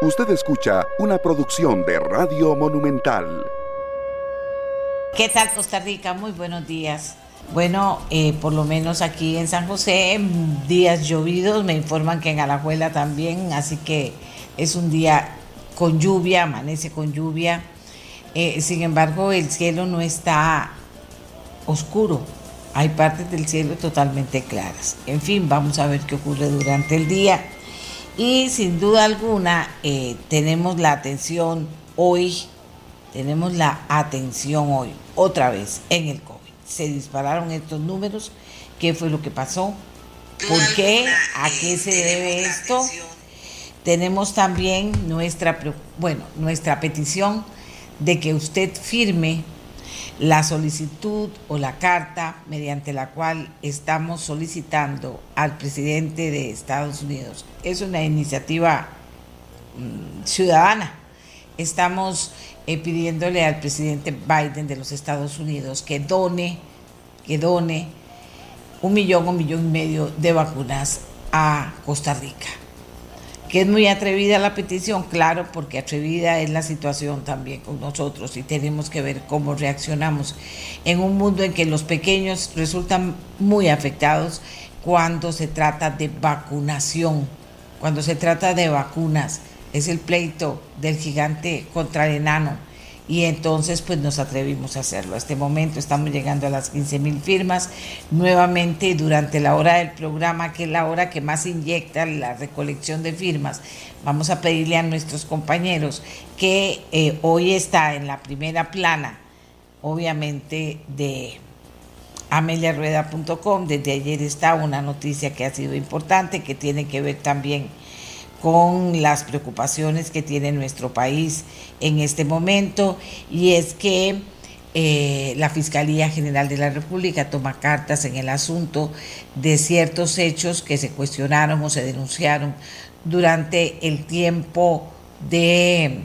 Usted escucha una producción de Radio Monumental. ¿Qué tal Costa Rica? Muy buenos días. Bueno, eh, por lo menos aquí en San José, días llovidos, me informan que en Alajuela también, así que es un día con lluvia, amanece con lluvia. Eh, sin embargo, el cielo no está oscuro, hay partes del cielo totalmente claras. En fin, vamos a ver qué ocurre durante el día. Y sin duda alguna, eh, tenemos la atención hoy, tenemos la atención hoy, otra vez, en el COVID. Se dispararon estos números, ¿qué fue lo que pasó? ¿Por qué? ¿A qué se debe esto? Tenemos también nuestra, bueno, nuestra petición de que usted firme la solicitud o la carta mediante la cual estamos solicitando al presidente de Estados Unidos. Es una iniciativa mm, ciudadana. Estamos eh, pidiéndole al presidente Biden de los Estados Unidos que done, que done un millón un millón y medio de vacunas a Costa Rica que es muy atrevida la petición, claro, porque atrevida es la situación también con nosotros y tenemos que ver cómo reaccionamos en un mundo en que los pequeños resultan muy afectados cuando se trata de vacunación, cuando se trata de vacunas. Es el pleito del gigante contra el enano y entonces pues nos atrevimos a hacerlo. A este momento estamos llegando a las 15 mil firmas. Nuevamente durante la hora del programa, que es la hora que más inyecta la recolección de firmas, vamos a pedirle a nuestros compañeros que eh, hoy está en la primera plana, obviamente de ameliarueda.com, desde ayer está una noticia que ha sido importante, que tiene que ver también con las preocupaciones que tiene nuestro país en este momento y es que eh, la Fiscalía General de la República toma cartas en el asunto de ciertos hechos que se cuestionaron o se denunciaron durante el tiempo de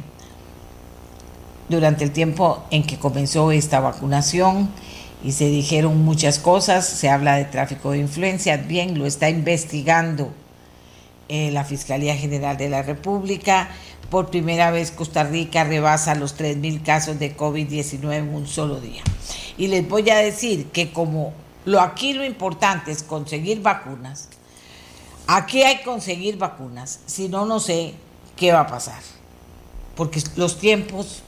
durante el tiempo en que comenzó esta vacunación y se dijeron muchas cosas, se habla de tráfico de influencia, bien, lo está investigando la Fiscalía General de la República. Por primera vez Costa Rica rebasa los 3.000 casos de COVID-19 en un solo día. Y les voy a decir que como lo aquí lo importante es conseguir vacunas, aquí hay que conseguir vacunas, si no, no sé qué va a pasar. Porque los tiempos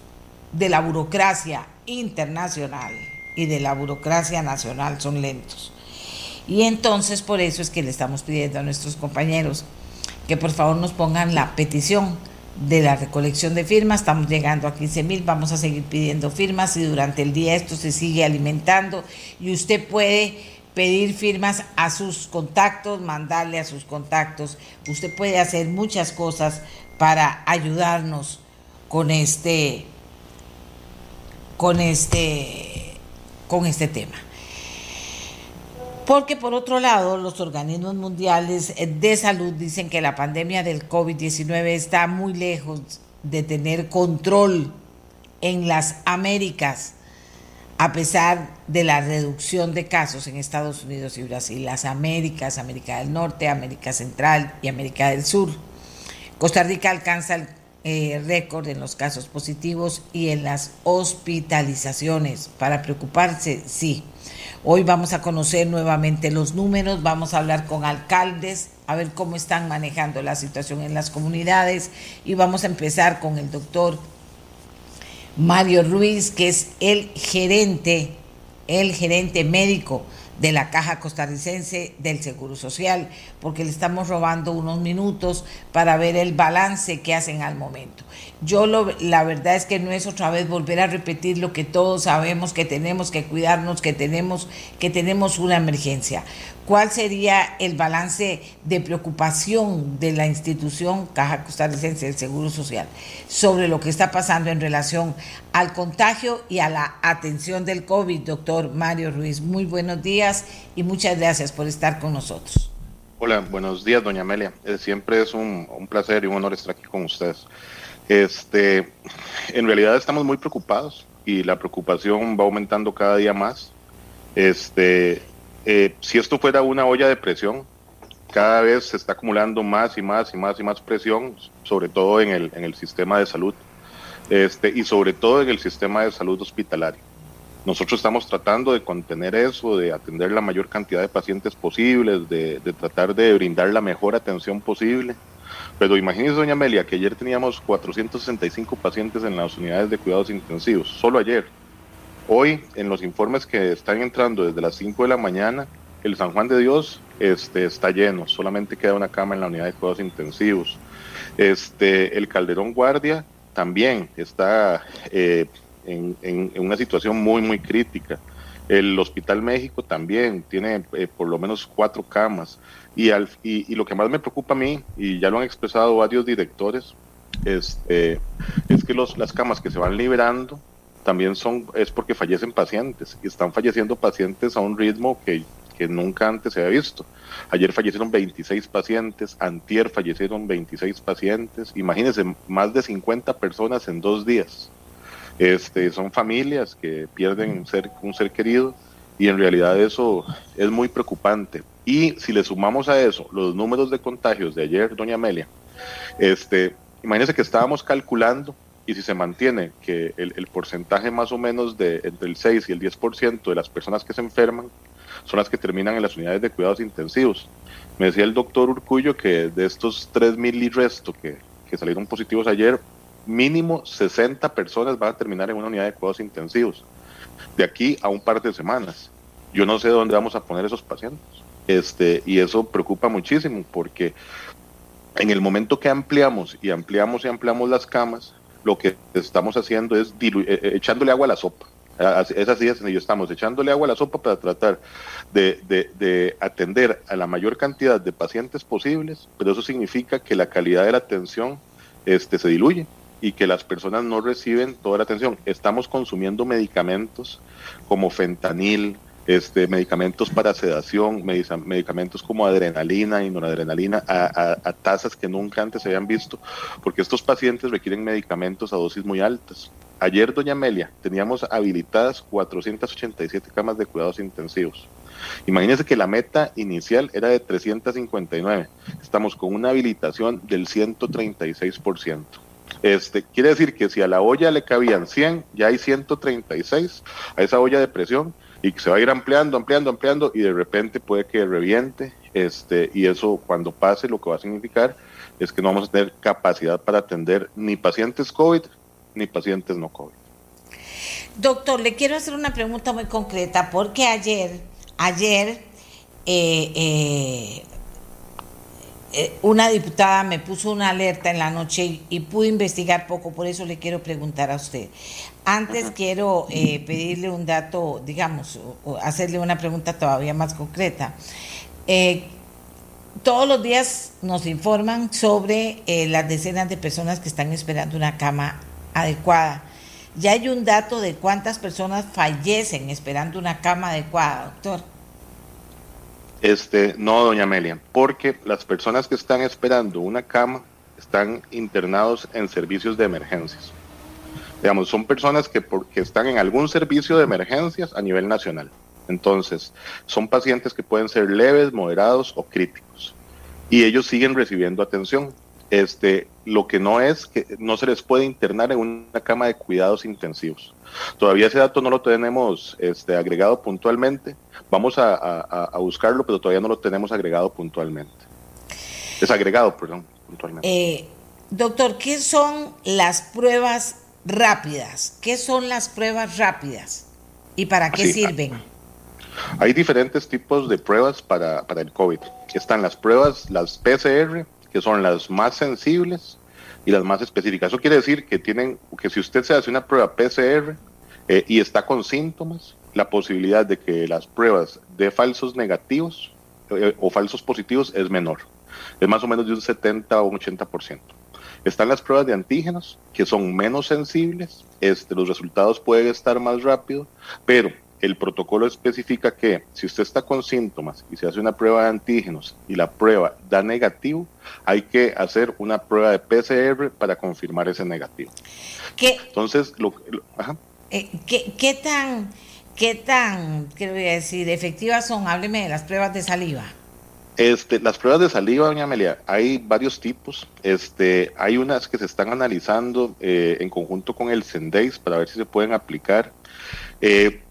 de la burocracia internacional y de la burocracia nacional son lentos. Y entonces por eso es que le estamos pidiendo a nuestros compañeros que por favor nos pongan la petición de la recolección de firmas. Estamos llegando a 15 mil, vamos a seguir pidiendo firmas y durante el día esto se sigue alimentando y usted puede pedir firmas a sus contactos, mandarle a sus contactos. Usted puede hacer muchas cosas para ayudarnos con este con este con este tema. Porque por otro lado, los organismos mundiales de salud dicen que la pandemia del COVID-19 está muy lejos de tener control en las Américas, a pesar de la reducción de casos en Estados Unidos y Brasil, las Américas, América del Norte, América Central y América del Sur. Costa Rica alcanza el eh, récord en los casos positivos y en las hospitalizaciones. Para preocuparse, sí. Hoy vamos a conocer nuevamente los números, vamos a hablar con alcaldes, a ver cómo están manejando la situación en las comunidades y vamos a empezar con el doctor Mario Ruiz, que es el gerente, el gerente médico de la Caja Costarricense del Seguro Social, porque le estamos robando unos minutos para ver el balance que hacen al momento. Yo lo, la verdad es que no es otra vez volver a repetir lo que todos sabemos que tenemos que cuidarnos, que tenemos que tenemos una emergencia. ¿Cuál sería el balance de preocupación de la institución Caja Costarricense del Seguro Social sobre lo que está pasando en relación al contagio y a la atención del COVID, doctor Mario Ruiz? Muy buenos días y muchas gracias por estar con nosotros. Hola, buenos días, doña Amelia. Eh, siempre es un, un, placer y un honor estar aquí con ustedes. Este, en realidad estamos muy preocupados y la preocupación va aumentando cada día más. Este, eh, si esto fuera una olla de presión, cada vez se está acumulando más y más y más y más presión, sobre todo en el, en el sistema de salud este, y sobre todo en el sistema de salud hospitalario. Nosotros estamos tratando de contener eso, de atender la mayor cantidad de pacientes posibles, de, de tratar de brindar la mejor atención posible. Pero imagínese, doña Amelia, que ayer teníamos 465 pacientes en las unidades de cuidados intensivos, solo ayer. Hoy, en los informes que están entrando desde las 5 de la mañana, el San Juan de Dios este, está lleno, solamente queda una cama en la unidad de cuidados intensivos. Este, el Calderón Guardia también está eh, en, una situación muy, muy crítica. El Hospital México también tiene eh, por lo menos cuatro camas. Y, al, y, lo que más me preocupa a mí, y ya lo han expresado varios directores, este, es que los, las camas que se van liberando también son, es porque fallecen pacientes y están falleciendo pacientes a un ritmo que, que nunca antes se había visto. Ayer fallecieron 26 pacientes, antier fallecieron 26 pacientes, imagínense, más de 50 personas en dos días. Este, son familias que pierden un ser, un ser querido y en realidad eso es muy preocupante. Y si le sumamos a eso los números de contagios de ayer, doña Amelia, este, imagínense que estábamos calculando y si se mantiene que el, el, porcentaje más o menos de entre el 6 y el 10% de las personas que se enferman son las que terminan en las unidades de cuidados intensivos. Me decía el doctor Urcullo que de estos 3.000 y resto que, que salieron positivos ayer, mínimo 60 personas van a terminar en una unidad de cuidados intensivos. De aquí a un par de semanas. Yo no sé dónde vamos a poner esos pacientes. Este, y eso preocupa muchísimo porque en el momento que ampliamos y ampliamos y ampliamos las camas, lo que estamos haciendo es eh, eh, echándole agua a la sopa. Es así de sencillo, estamos echándole agua a la sopa para tratar de, de, atender a la mayor cantidad de pacientes posibles, pero eso significa que la calidad de la atención este, se diluye y que las personas no reciben toda la atención. Estamos consumiendo medicamentos como fentanil, este, medicamentos para sedación, medicamentos como adrenalina y noradrenalina a, a, tasas que nunca antes se habían visto, porque estos pacientes requieren medicamentos a dosis muy altas. Ayer, doña Amelia, teníamos habilitadas 487 camas de cuidados intensivos. Imagínense que la meta inicial era de 359. Estamos con una habilitación del 136%. Este, quiere decir que si a la olla le cabían 100, ya hay 136 a esa olla de presión y que se va a ir ampliando, ampliando, ampliando y de repente puede que reviente. Este, y eso cuando pase lo que va a significar es que no vamos a tener capacidad para atender ni pacientes COVID ni pacientes no COVID. Doctor, le quiero hacer una pregunta muy concreta porque ayer, ayer eh, eh, eh, una diputada me puso una alerta en la noche y, pude investigar poco, por eso le quiero preguntar a usted. Antes quiero eh, pedirle un dato, digamos, o, hacerle una pregunta todavía más concreta. Eh, todos los días nos informan sobre las decenas de personas que están esperando una cama adecuada. ¿Ya hay un dato de cuántas personas fallecen esperando una cama adecuada, doctor? Este, no, doña Amelia, porque las personas que están esperando una cama están internados en servicios de emergencias. Digamos, son personas que, porque están en algún servicio de emergencias a nivel nacional. Entonces, son pacientes que pueden ser leves, moderados o críticos. Y ellos siguen recibiendo atención. Este, lo que no es que no se les puede internar en una cama de cuidados intensivos. Todavía ese dato no lo tenemos este, agregado puntualmente. Vamos a, buscarlo, pero todavía no lo tenemos agregado puntualmente. Desagregado, perdón, puntualmente. Eh, doctor, ¿qué son las pruebas rápidas? ¿Qué son las pruebas rápidas? ¿Y para qué sirven? Hay diferentes tipos de pruebas para, para el COVID. Están las pruebas, las PCR, que son las más sensibles y las más específicas. Eso quiere decir que tienen, que si usted se hace una prueba PCR eh, y está con síntomas, la posibilidad de que las pruebas de falsos negativos eh, o falsos positivos es menor. Es más o menos de un 70 o un 80%. Están las pruebas de antígenos, que son menos sensibles, este, los resultados pueden estar más rápido, pero el protocolo especifica que si usted está con síntomas y se hace una prueba de antígenos y la prueba da negativo, hay que hacer una prueba de PCR para confirmar ese negativo. ¿Qué, Entonces, lo, eh, ¿qué, tan, qué tan, qué voy a decir, efectivas son? Hábleme de las pruebas de saliva. Este, las pruebas de saliva, doña Amelia, hay varios tipos. Este, hay unas que se están analizando eh, en conjunto con el Sendeis para ver si se pueden aplicar. Eh,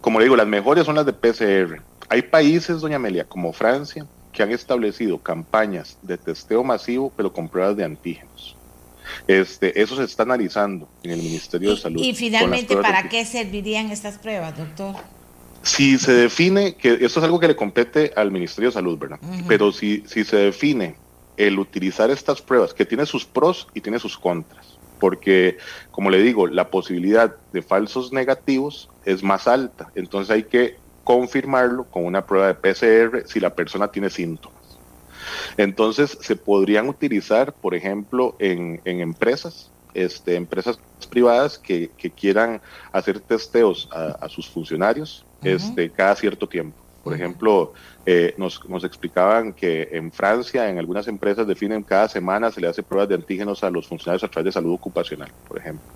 como le digo, las mejores son las de PCR. Hay países, doña Amelia, como Francia, que han establecido campañas de testeo masivo, pero con pruebas de antígenos. Este, eso se está analizando en el Ministerio de Salud. Y finalmente, ¿para qué servirían estas pruebas, doctor? Si se define, que esto es algo que le compete al Ministerio de Salud, ¿verdad? Pero si, si se define el utilizar estas pruebas, que tiene sus pros y tiene sus contras, porque, como le digo, la posibilidad de falsos negativos es más alta, entonces hay que confirmarlo con una prueba de PCR si la persona tiene síntomas. Entonces, se podrían utilizar, por ejemplo, en, empresas, este, empresas privadas que, quieran hacer testeos a, sus funcionarios este, cada cierto tiempo. Por ejemplo, eh, nos, nos, explicaban que en Francia, en algunas empresas definen cada semana se le hace pruebas de antígenos a los funcionarios a través de salud ocupacional, por ejemplo.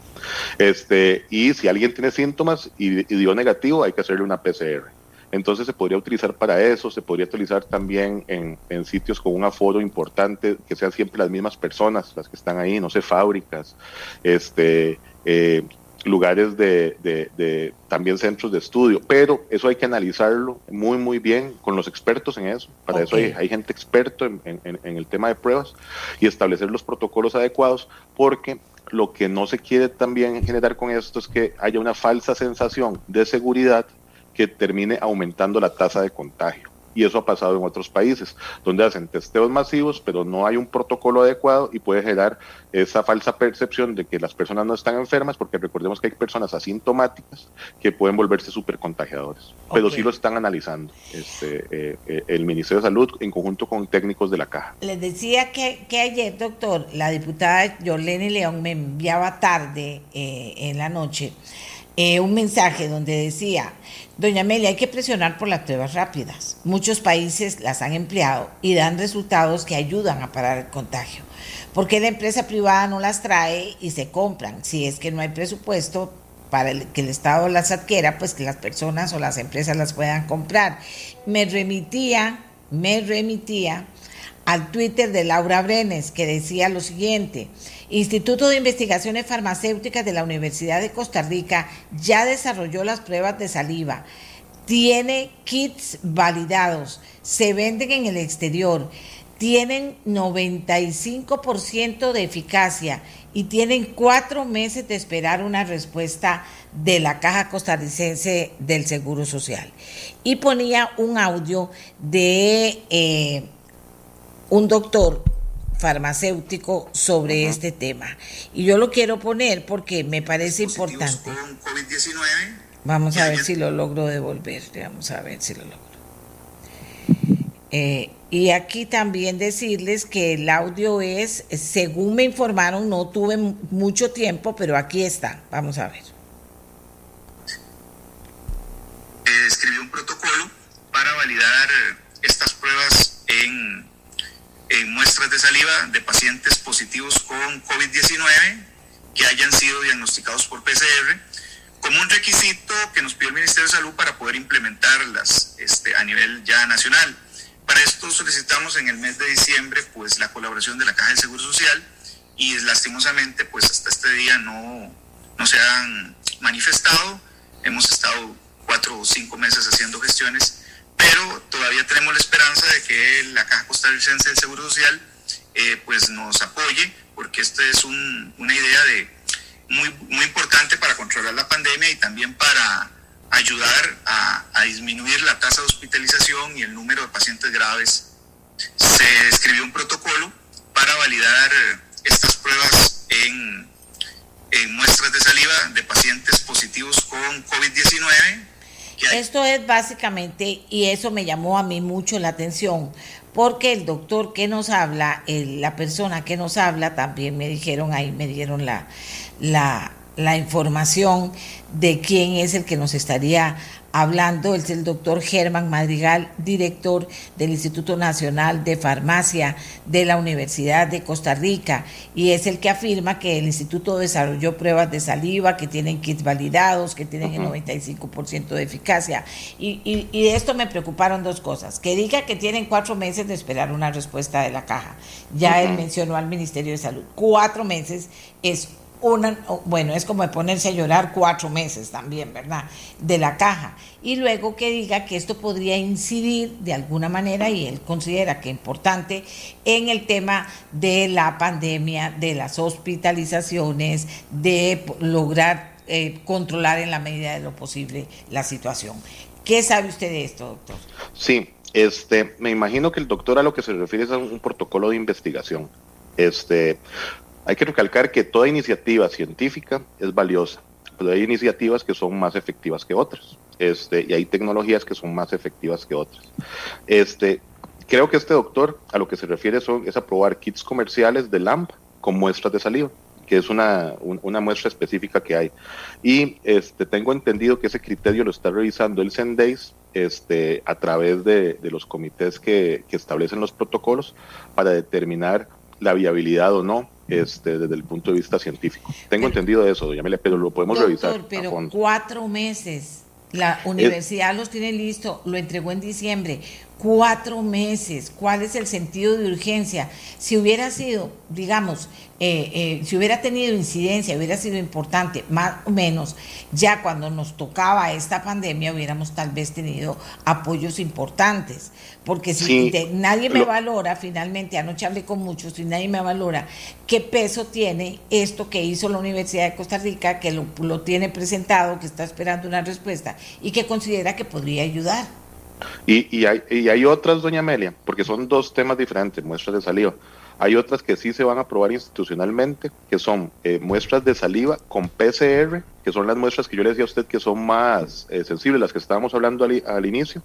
Este, y si alguien tiene síntomas y, y dio negativo, hay que hacerle una PCR. Entonces se podría utilizar para eso, se podría utilizar también en, sitios con un aforo importante, que sean siempre las mismas personas las que están ahí, no sé, fábricas, este, eh, lugares de, también centros de estudio, pero eso hay que analizarlo muy, muy bien con los expertos en eso. Para eso hay, gente experto en, en, el tema de pruebas y establecer los protocolos adecuados, porque lo que no se quiere también generar con esto es que haya una falsa sensación de seguridad que termine aumentando la tasa de contagio. Y eso ha pasado en otros países, donde hacen testeos masivos, pero no hay un protocolo adecuado y puede generar esa falsa percepción de que las personas no están enfermas, porque recordemos que hay personas asintomáticas que pueden volverse súper contagiadores. Pero sí lo están analizando este, eh, eh, el Ministerio de Salud en conjunto con técnicos de la caja. Les decía que, que ayer, doctor, la diputada Yolene León me enviaba tarde eh, en la noche un mensaje donde decía Doña Amelia, hay que presionar por las pruebas rápidas. Muchos países las han empleado y dan resultados que ayudan a parar el contagio. ¿Por qué la empresa privada no las trae y se compran? Si es que no hay presupuesto para que el Estado las adquiera, pues que las personas o las empresas las puedan comprar. Me remitía, me remitía al Twitter de Laura Brenes, que decía lo siguiente. Instituto de Investigaciones Farmacéuticas de la Universidad de Costa Rica ya desarrolló las pruebas de saliva. Tiene kits validados, se venden en el exterior, tienen 95% de eficacia y tienen cuatro meses de esperar una respuesta de la Caja Costarricense del Seguro Social. Y ponía un audio de eh, un doctor farmacéutico sobre este tema. Y yo lo quiero poner porque me parece importante. Vamos a ver si lo logro devolver. Vamos a ver si lo logro. Eh, y aquí también decirles que el audio es, según me informaron, no tuve mucho tiempo, pero aquí está. Vamos a ver. Eh, escribió un protocolo para validar estas pruebas en en muestras de saliva de pacientes positivos con COVID-19 que hayan sido diagnosticados por PCR, como un requisito que nos pidió el Ministerio de Salud para poder implementarlas este, a nivel ya nacional. Para esto solicitamos en el mes de diciembre pues la colaboración de la Caja del Seguro Social y lastimosamente pues hasta este día no, no se han manifestado. Hemos estado cuatro o cinco meses haciendo gestiones pero todavía tenemos la esperanza de que la Caja Costarricense del Seguro Social eh, pues nos apoye, porque esta es una idea de muy, importante para controlar la pandemia y también para ayudar a, a, disminuir la tasa de hospitalización y el número de pacientes graves. Se escribió un protocolo para validar estas pruebas en, en muestras de saliva de pacientes positivos con COVID-19 esto es básicamente, y eso me llamó a mí mucho la atención, porque el doctor que nos habla, la persona que nos habla, también me dijeron ahí, me dieron la, la, información de quién es el que nos estaría hablando, es el doctor Germán Madrigal, director del Instituto Nacional de Farmacia de la Universidad de Costa Rica, y es el que afirma que el instituto desarrolló pruebas de saliva que tienen kits validados, que tienen el 95% de eficacia. Y, y, de esto me preocuparon dos cosas. Que diga que tienen cuatro meses de esperar una respuesta de la caja. Ya él mencionó al Ministerio de Salud. Cuatro meses es una, bueno, es como de ponerse a llorar cuatro meses también, ¿verdad? De la caja. Y luego que diga que esto podría incidir de alguna manera, y él considera que importante, en el tema de la pandemia, de las hospitalizaciones, de lograr eh, controlar en la medida de lo posible la situación. ¿Qué sabe usted de esto, doctor? Sí, este, me imagino que el doctor a lo que se refiere es a un protocolo de investigación. Este, hay que recalcar que toda iniciativa científica es valiosa, pero hay iniciativas que son más efectivas que otras, este, y hay tecnologías que son más efectivas que otras. Este, creo que este doctor a lo que se refiere son, es aprobar kits comerciales de LAMP con muestras de saliva que es una, una muestra específica que hay. Y este, tengo entendido que ese criterio lo está revisando el CENDAIS este, a través de, de los comités que, que, establecen los protocolos para determinar la viabilidad o no este, desde el punto de vista científico. Tengo entendido eso, doña Amelia, pero lo podemos revisar. Pero cuatro meses. La universidad los tiene listo, lo entregó en diciembre cuatro meses. ¿Cuál es el sentido de urgencia? Si hubiera sido, digamos, eh, eh, si hubiera tenido incidencia, hubiera sido importante, más o menos, ya cuando nos tocaba esta pandemia hubiéramos tal vez tenido apoyos importantes. Porque si nadie me valora, finalmente, anoche hablé con muchos y nadie me valora qué peso tiene esto que hizo la Universidad de Costa Rica, que lo, lo tiene presentado, que está esperando una respuesta y que considera que podría ayudar. Y, y, hay, y hay otras, doña Amelia, porque son dos temas diferentes, muestras de saliva. Hay otras que sí se van a aprobar institucionalmente, que son eh, muestras de saliva con PCR, que son las muestras que yo le decía a usted que son más eh, sensibles, las que estábamos hablando al, al, inicio,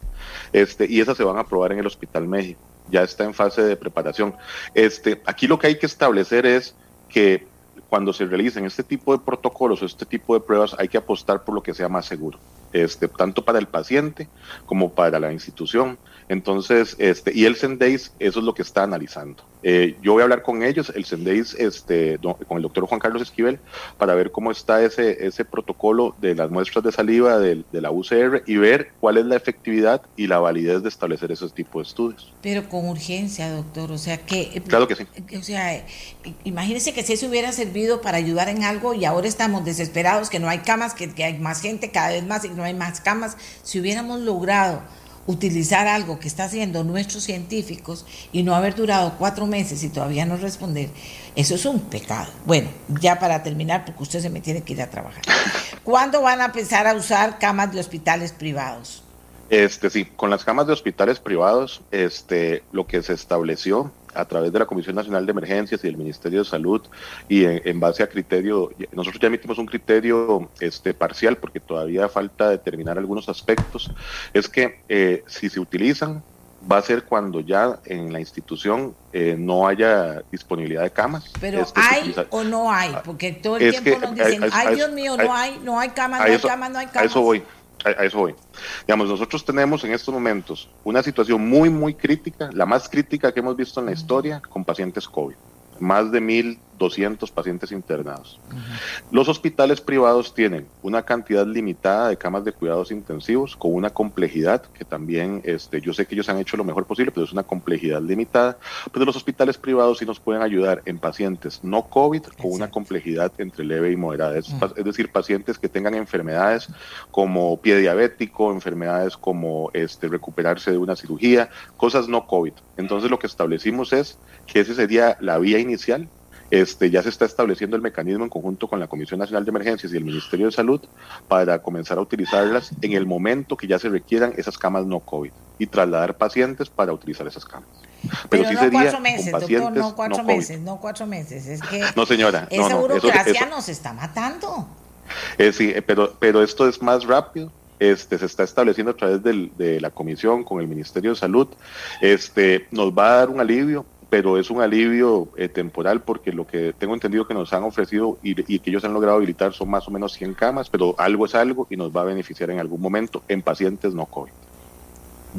este, y esas se van a aprobar en el Hospital México. Ya está en fase de preparación. Este, aquí lo que hay que establecer es que cuando se realicen este tipo de protocolos o este tipo de pruebas hay que apostar por lo que sea más seguro este, tanto para el paciente como para la institución. Entonces, este, y el Sendeis, eso es lo que está analizando. Eh, yo voy a hablar con ellos, el Sendeis, este, con el doctor Juan Carlos Esquivel, para ver cómo está ese, ese protocolo de las muestras de saliva de, de, la UCR y ver cuál es la efectividad y la validez de establecer ese tipo de estudios. Pero con urgencia, doctor, o sea que... Eh, claro que sí. O sea, imagínese que si eso hubiera servido para ayudar en algo y ahora estamos desesperados, que no hay camas, que, que hay más gente cada vez más y no hay más camas, si hubiéramos logrado utilizar algo que está haciendo nuestros científicos y no haber durado cuatro meses y todavía no responder, eso es un pecado. Bueno, ya para terminar, porque usted se me tiene que ir a trabajar. ¿Cuándo van a empezar a usar camas de hospitales privados? Este sí, con las camas de hospitales privados, este, lo que se estableció a través de la Comisión Nacional de Emergencias y del Ministerio de Salud y en, base a criterio, nosotros ya emitimos un criterio este, parcial porque todavía falta determinar algunos aspectos, es que eh, si se utilizan va a ser cuando ya en la institución eh, no haya disponibilidad de camas. Pero hay o no hay, porque todo el tiempo nos dicen, ay Dios mío, no hay, no hay camas, no hay camas, no hay camas. A eso voy a, eso voy. Digamos, nosotros tenemos en estos momentos una situación muy, muy crítica, la más crítica que hemos visto en la historia con pacientes COVID. Más de mil 200 pacientes internados. Los hospitales privados tienen una cantidad limitada de camas de cuidados intensivos con una complejidad que también, este, yo sé que ellos han hecho lo mejor posible, pero es una complejidad limitada. Pero los hospitales privados sí nos pueden ayudar en pacientes no COVID con una complejidad entre leve y moderada. Es, es, decir, pacientes que tengan enfermedades como pie diabético, enfermedades como este, recuperarse de una cirugía, cosas no COVID. Entonces lo que establecimos es que ese sería la vía inicial este, ya se está estableciendo el mecanismo en conjunto con la Comisión Nacional de Emergencias y el Ministerio de Salud para comenzar a utilizarlas en el momento que ya se requieran esas camas no COVID y trasladar pacientes para utilizar esas camas. Pero, sí no sería cuatro meses, doctor, no cuatro meses, no cuatro meses. Es que no, señora, esa no, burocracia nos está matando. Eh, sí, eh, pero, pero esto es más rápido. Este, se está estableciendo a través del, de la comisión con el Ministerio de Salud. Este, nos va a dar un alivio pero es un alivio eh, temporal porque lo que tengo entendido que nos han ofrecido y, que ellos han logrado habilitar son más o menos 100 camas, pero algo es algo y nos va a beneficiar en algún momento. En pacientes no COVID.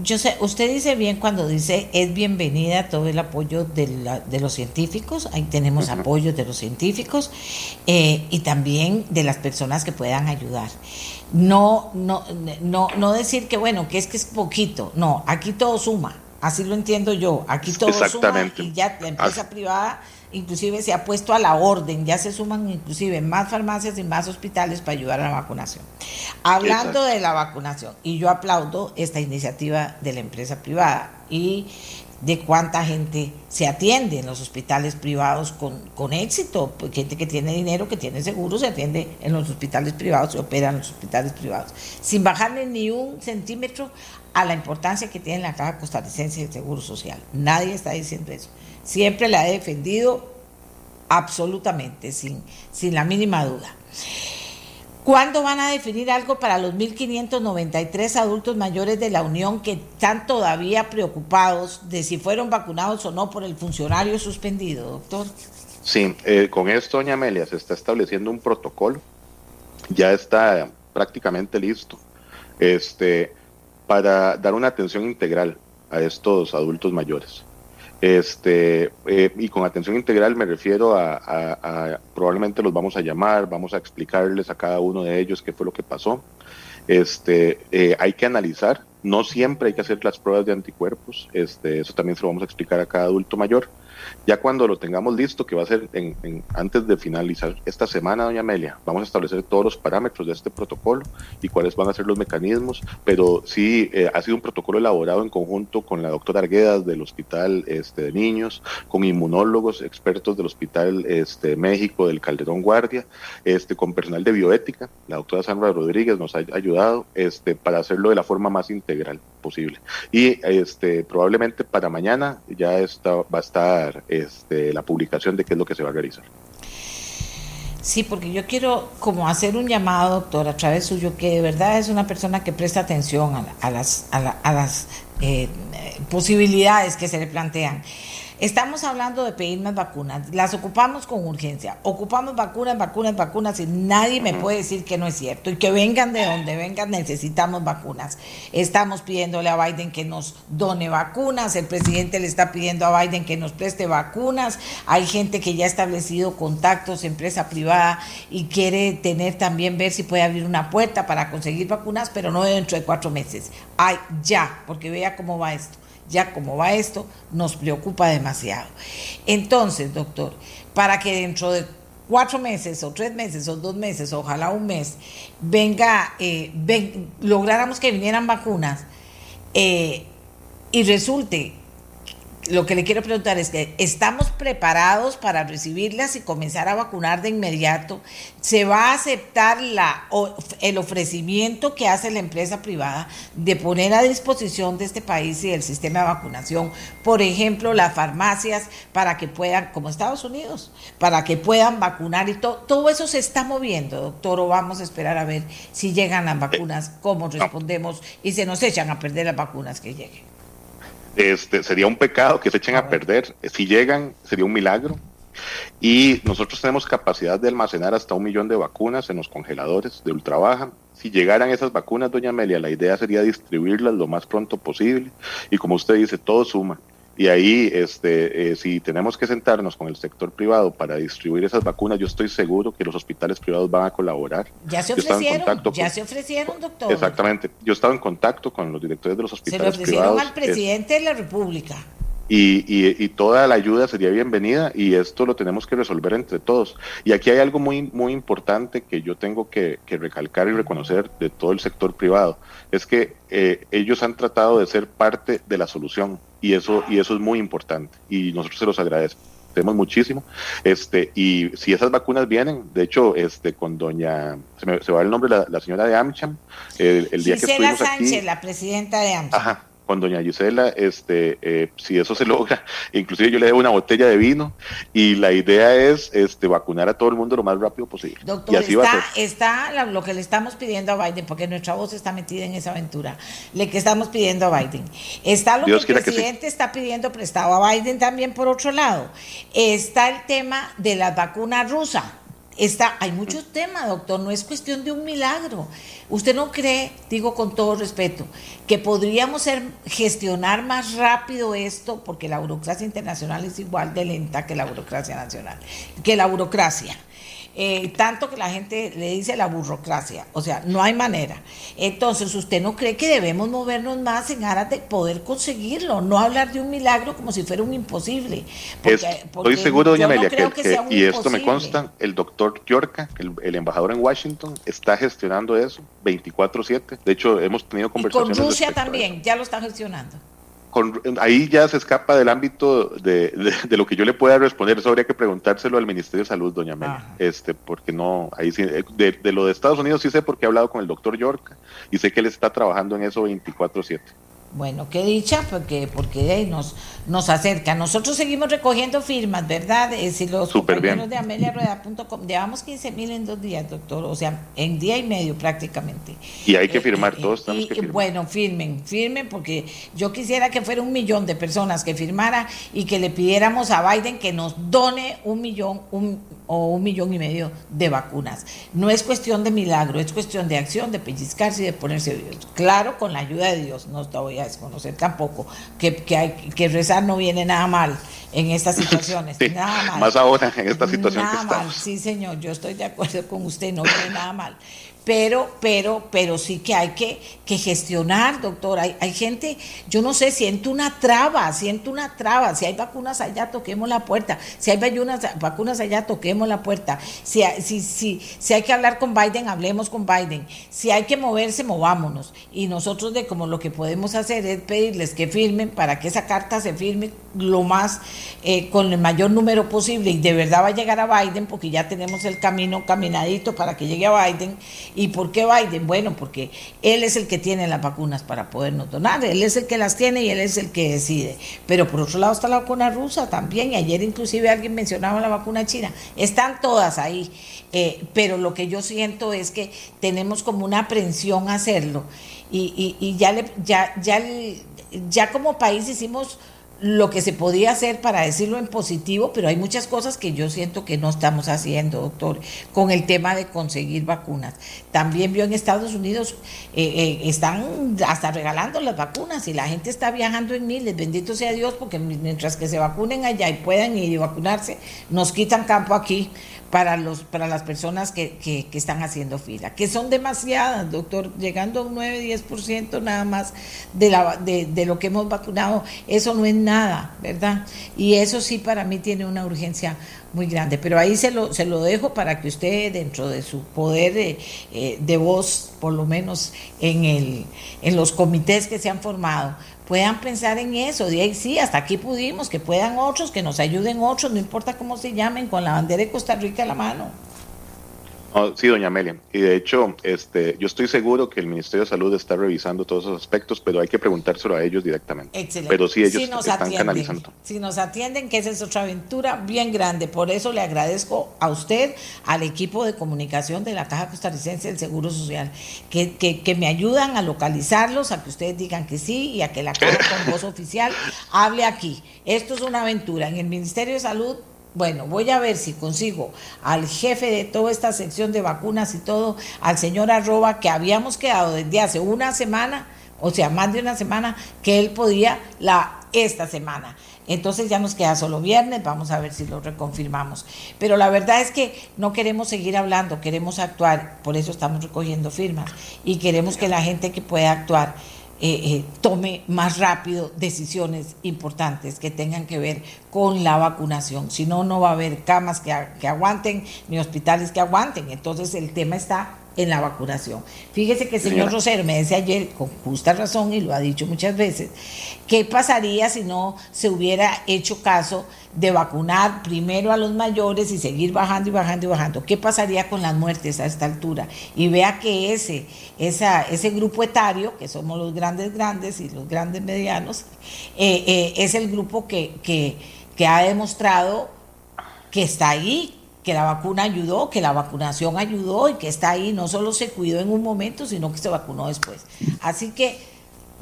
Yo sé, usted dice bien cuando dice es bienvenida todo el apoyo de, la, de los científicos, ahí tenemos apoyo de los científicos eh, y también de las personas que puedan ayudar. No, no, no, no decir que bueno, que es que es poquito, no, aquí todo suma, así lo entiendo yo, aquí todo suma y ya la empresa privada inclusive se ha puesto a la orden, ya se suman inclusive más farmacias y más hospitales para ayudar a la vacunación. Hablando de la vacunación, y yo aplaudo esta iniciativa de la empresa privada y de cuánta gente se atiende en los hospitales privados con, con éxito, pues, gente que tiene dinero, que tiene seguro, se atiende en los hospitales privados, se opera en los hospitales privados, sin bajarle ni un centímetro a la importancia que tiene la Caja Costarricense de Seguro Social. Nadie está diciendo eso. Siempre la he defendido absolutamente, sin, sin la mínima duda. ¿Cuándo van a definir algo para los 1.593 adultos mayores de la Unión que están todavía preocupados de si fueron vacunados o no por el funcionario suspendido, doctor? Sí, eh, con esto, doña Amelia, se está estableciendo un protocolo, ya está prácticamente listo, este, para dar una atención integral a estos adultos mayores. Este, eh, y con atención integral me refiero a, probablemente los vamos a llamar, vamos a explicarles a cada uno de ellos qué fue lo que pasó. Este, eh, hay que analizar, no siempre hay que hacer las pruebas de anticuerpos, este, eso también se lo vamos a explicar a cada adulto mayor. Ya cuando lo tengamos listo, que va a ser en, antes de finalizar esta semana, doña Amelia, vamos a establecer todos los parámetros de este protocolo y cuáles van a ser los mecanismos, pero sí eh, ha sido un protocolo elaborado en conjunto con la doctora Arguedas del Hospital este, de Niños, con inmunólogos expertos del Hospital este, México, del Calderón Guardia, este, con personal de bioética, la doctora Sandra Rodríguez nos ha ayudado este, para hacerlo de la forma más integral posible. Y este, probablemente para mañana ya está, va a estar este, la publicación de qué es lo que se va a realizar. Sí, porque yo quiero como hacer un llamado, doctor, a través suyo, que de verdad es una persona que presta atención a, las, a, las eh, posibilidades que se le plantean. Estamos hablando de pedir más vacunas, las ocupamos con urgencia, ocupamos vacunas, vacunas, vacunas y nadie me puede decir que no es cierto. Y que vengan de donde vengan, necesitamos vacunas. Estamos pidiéndole a Biden que nos done vacunas, el presidente le está pidiendo a Biden que nos preste vacunas, hay gente que ya ha establecido contactos, empresa privada y quiere tener también, ver si puede abrir una puerta para conseguir vacunas, pero no dentro de cuatro meses. Ay, ya, porque vea cómo va esto ya como va esto, nos preocupa demasiado. Entonces, doctor, para que dentro de cuatro meses o tres meses o dos meses, ojalá un mes, venga, eh, lográramos que vinieran vacunas eh, y resulte lo que le quiero preguntar es que estamos preparados para recibirlas y comenzar a vacunar de inmediato. ¿Se va a aceptar la, el ofrecimiento que hace la empresa privada de poner a disposición de este país y del sistema de vacunación, por ejemplo, las farmacias para que puedan, como Estados Unidos, para que puedan vacunar y todo? Todo eso se está moviendo, doctor, o vamos a esperar a ver si llegan las vacunas, cómo respondemos y se nos echan a perder las vacunas que lleguen. Este, sería un pecado que se echen a perder. Si llegan, sería un milagro. Y nosotros tenemos capacidad de almacenar hasta un millón de vacunas en los congeladores de ultra baja. Si llegaran esas vacunas, doña Amelia, la idea sería distribuirlas lo más pronto posible. Y como usted dice, todo suma. Y ahí, este, eh, si tenemos que sentarnos con el sector privado para distribuir esas vacunas, yo estoy seguro que los hospitales privados van a colaborar. Ya se ofrecieron, ya se ofrecieron, doctor. Exactamente. Yo estaba en contacto con los directores de los hospitales privados. Se lo ofrecieron al presidente de la República. Y, y, toda la ayuda sería bienvenida y esto lo tenemos que resolver entre todos. Y aquí hay algo muy, muy importante que yo tengo que, recalcar y reconocer de todo el sector privado, es que eh, ellos han tratado de ser parte de la solución y eso, y eso es muy importante y nosotros se los agradecemos muchísimo. Este, y si esas vacunas vienen, de hecho, este, con doña, se me se va el nombre, la, la señora de AmCham, el, día que estuvimos Sánchez, la presidenta de AmCham. Ajá, con doña Gisela, este, eh, si eso se logra, inclusive yo le debo una botella de vino y la idea es este, vacunar a todo el mundo lo más rápido posible. Doctor, está, está lo que le estamos pidiendo a Biden, porque nuestra voz está metida en esa aventura, le que estamos pidiendo a Biden. Está lo que el presidente está pidiendo prestado a Biden también por otro lado. Está el tema de la vacuna rusa Está, hay muchos temas, doctor, no es cuestión de un milagro. ¿Usted no cree, digo con todo respeto, que podríamos gestionar más rápido esto, porque la burocracia internacional es igual de lenta que la burocracia nacional, que la burocracia? Eh, tanto que la gente le dice la burocracia, o sea, no hay manera. Entonces, ¿usted no cree que debemos movernos más en aras de poder conseguirlo? No hablar de un milagro como si fuera un imposible. estoy seguro, doña Amelia, que, y esto me consta, el doctor Yorka, el, embajador en Washington, está gestionando eso 24/7. De hecho, hemos tenido conversaciones. Y con Rusia también, ya lo está gestionando ahí ya se escapa del ámbito de, lo que yo le pueda responder. Eso habría que preguntárselo al Ministerio de Salud, doña Mel. Este, porque no, ahí sí, de, de, lo de Estados Unidos sí sé porque he hablado con el doctor York y sé que él está trabajando en eso 24/7. Bueno, qué dicha, porque, porque nos, nos acerca. Nosotros seguimos recogiendo firmas, ¿verdad? Eh, si los compañeros de ameliarueda.com, llevamos 15 mil en dos días, doctor, o sea, en día y medio prácticamente. Y hay que eh, firmar, eh, todos tenemos que firmar. Bueno, firmen, firmen, porque yo quisiera que fuera un millón de personas que firmara y que le pidiéramos a Biden que nos done un millón un, o un millón y medio de vacunas. No es cuestión de milagro, es cuestión de acción, de pellizcarse y de ponerse Dios. Claro, con la ayuda de Dios, no te voy a desconocer tampoco, que, que, hay, que rezar no viene nada mal en estas situaciones, nada mal. Más ahora en esta situación nada mal, sí señor, yo estoy de acuerdo con usted, no viene nada mal pero, pero, pero sí que hay que, que gestionar, doctor. Hay, hay, gente, yo no sé, siento una traba, siento una traba. Si hay vacunas allá, toquemos la puerta. Si hay vacunas, vacunas allá, toquemos la puerta. Si, si, si, si hay que hablar con Biden, hablemos con Biden. Si hay que moverse, movámonos. Y nosotros de como lo que podemos hacer es pedirles que firmen para que esa carta se firme lo más, eh, con el mayor número posible y de verdad va a llegar a Biden porque ya tenemos el camino caminadito para que llegue a Biden ¿Y por qué Biden? Bueno, porque él es el que tiene las vacunas para podernos donar, él es el que las tiene y él es el que decide. Pero por otro lado está la vacuna rusa también, y ayer inclusive alguien mencionaba la vacuna china. Están todas ahí, eh, pero lo que yo siento es que tenemos como una aprensión a hacerlo. Y, y, ya, le, ya, ya, ya como país hicimos lo que se podía hacer para decirlo en positivo, pero hay muchas cosas que yo siento que no estamos haciendo, doctor, con el tema de conseguir vacunas. También vio en Estados Unidos, eh, eh, están hasta regalando las vacunas y la gente está viajando en miles, bendito sea Dios, porque mientras que se vacunen allá y puedan ir a vacunarse, nos quitan campo aquí para, los, para las personas que, que, están haciendo fila, que son demasiadas, doctor, llegando a un 9-10% nada más de, la, de, lo que hemos vacunado, eso no es nada, ¿verdad? Y eso sí para mí tiene una urgencia muy grande, pero ahí se lo, se lo dejo para que usted dentro de su poder de, eh, de voz, por lo menos en, el, en los comités que se han formado, puedan pensar en eso. De ahí sí, hasta aquí pudimos, que puedan otros, que nos ayuden otros, no importa cómo se llamen, con la bandera de Costa Rica a la mano. Oh, sí, doña Amelia. Y de hecho, este, yo estoy seguro que el Ministerio de Salud está revisando todos esos aspectos, pero hay que preguntárselo a ellos directamente. Excelente. Pero sí, ellos están canalizando. Si nos atienden, que esa es otra aventura bien grande. Por eso le agradezco a usted, al equipo de comunicación de la Caja Costarricense del Seguro Social, que, que, que me ayudan a localizarlos, a que ustedes digan que sí y a que la Caja con voz oficial hable aquí. Esto es una aventura. En el Ministerio de Salud bueno, voy a ver si consigo al jefe de toda esta sección de vacunas y todo, al señor Arroba, que habíamos quedado desde hace una semana, o sea, más de una semana, que él podía la esta semana. Entonces ya nos queda solo viernes, vamos a ver si lo reconfirmamos. Pero la verdad es que no queremos seguir hablando, queremos actuar, por eso estamos recogiendo firmas y queremos que la gente que pueda actuar eh, eh, tome más rápido decisiones importantes que tengan que ver con la vacunación. Si no, no va a haber camas que, que aguanten ni hospitales que aguanten. Entonces el tema está en la vacunación. Fíjese que el señor Rosero me decía ayer, con justa razón, y lo ha dicho muchas veces, ¿qué pasaría si no se hubiera hecho caso de vacunar primero a los mayores y seguir bajando y bajando y bajando? ¿Qué pasaría con las muertes a esta altura? Y vea que ese, esa, ese grupo etario, que somos los grandes grandes y los grandes medianos, eh, eh, es el grupo que, que, que ha demostrado que está ahí, que la vacuna ayudó, que la vacunación ayudó y que está ahí, no solo se cuidó en un momento, sino que se vacunó después. Así que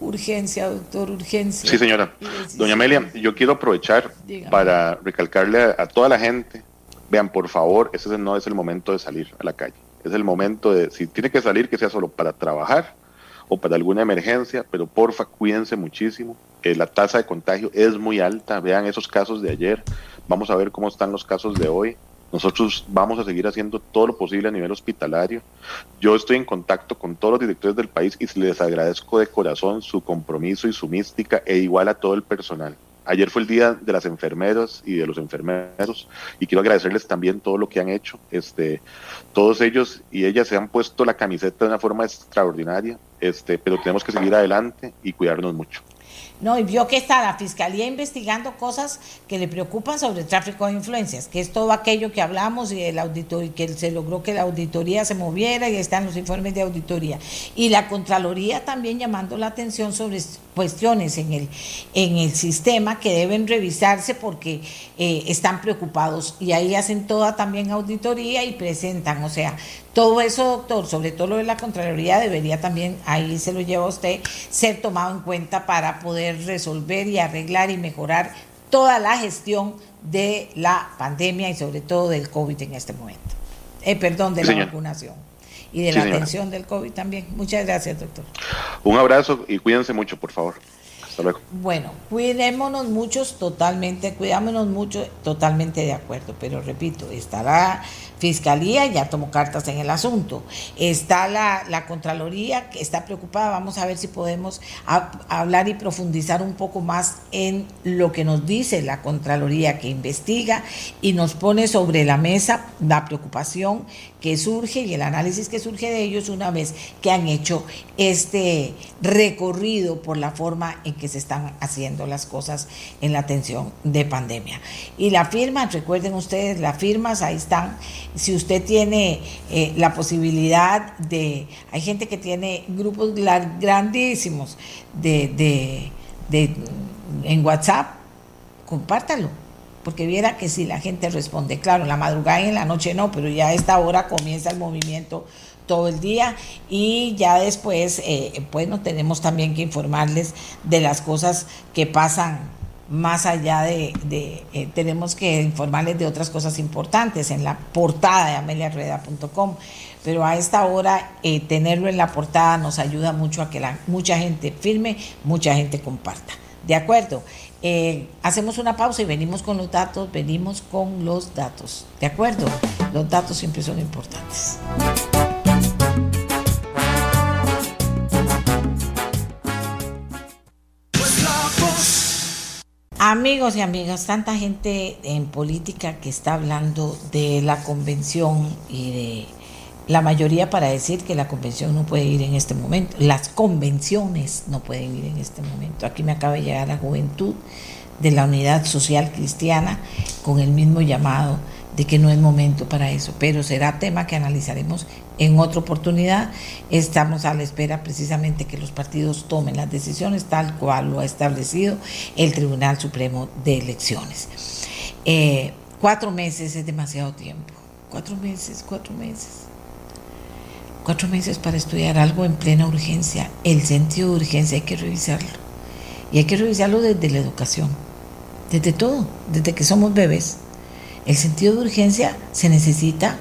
urgencia, doctor, urgencia. Sí, señora. Doña Amelia, yo quiero aprovechar para recalcarle a, toda la gente, vean, por favor, ese no es el momento de salir a la calle. Es el momento de, si tiene que salir, que sea solo para trabajar o para alguna emergencia, pero porfa, cuídense muchísimo. Eh, la tasa de contagio es muy alta. Vean esos casos de ayer. Vamos a ver cómo están los casos de hoy. Nosotros vamos a seguir haciendo todo lo posible a nivel hospitalario. Yo estoy en contacto con todos los directores del país y les agradezco de corazón su compromiso y su mística e igual a todo el personal. Ayer fue el día de las enfermeras y de los enfermeros y quiero agradecerles también todo lo que han hecho. Este, todos ellos y ellas se han puesto la camiseta de una forma extraordinaria, este, pero tenemos que seguir adelante y cuidarnos mucho. No, y vio que está la fiscalía investigando cosas que le preocupan sobre el tráfico de influencias, que es todo aquello que hablamos y el auditor, y que se logró que la auditoría se moviera y están los informes de auditoría. Y la Contraloría también llamando la atención sobre cuestiones en el, en el sistema que deben revisarse porque eh, están preocupados. Y ahí hacen toda también auditoría y presentan, o sea, todo eso, doctor, sobre todo lo de la Contraloría, debería también, ahí se lo lleva usted, ser tomado en cuenta para poder resolver y arreglar y mejorar toda la gestión de la pandemia y sobre todo del COVID en este momento. Eh, perdón, de la vacunación y de la atención del COVID también. Muchas gracias, doctor. Un abrazo y cuídense mucho, por favor. Bueno, cuidémonos muchos, totalmente, cuidámonos mucho, totalmente de acuerdo, pero repito, estará Fiscalía ya tomó cartas en el asunto. Está la, la Contraloría que está preocupada. Vamos a ver si podemos hablar y profundizar un poco más en lo que nos dice la Contraloría que investiga y nos pone sobre la mesa la preocupación que surge y el análisis que surge de ellos una vez que han hecho este recorrido por la forma en que se están haciendo las cosas en la atención de pandemia. Y la firma, recuerden ustedes, las firmas ahí están si usted tiene eh, la posibilidad de, hay gente que tiene grupos grandísimos de, de, en WhatsApp, compártalo, porque viera que si la gente responde, claro, en la madrugada y en la noche no, pero ya a esta hora comienza el movimiento todo el día y ya después, eh, bueno, tenemos también que informarles de las cosas que pasan más allá de, eh, tenemos que informarles de otras cosas importantes en la portada de ameliarrueda.com, pero a esta hora eh, tenerlo en la portada nos ayuda mucho a que la, mucha gente firme, mucha gente comparta. ¿De acuerdo? Eh, hacemos una pausa y venimos con los datos, venimos con los datos. ¿De acuerdo? Los datos siempre son importantes. Amigos y amigas, tanta gente en política que está hablando de la convención y de la mayoría para decir que la convención no puede ir en este momento. Las convenciones no pueden ir en este momento. Aquí me acaba de llegar la juventud de la Unidad Social Cristiana con el mismo llamado de que no es momento para eso, pero será tema que analizaremos en otra oportunidad. Estamos a la espera precisamente que los partidos tomen las decisiones tal cual lo ha establecido el Tribunal Supremo de Elecciones. Eh, cuatro meses es demasiado tiempo. Cuatro meses, cuatro meses. Cuatro meses para estudiar algo en plena urgencia. El sentido de urgencia hay que revisarlo. Y hay que revisarlo desde la educación, desde todo, desde que somos bebés. El sentido de urgencia se necesita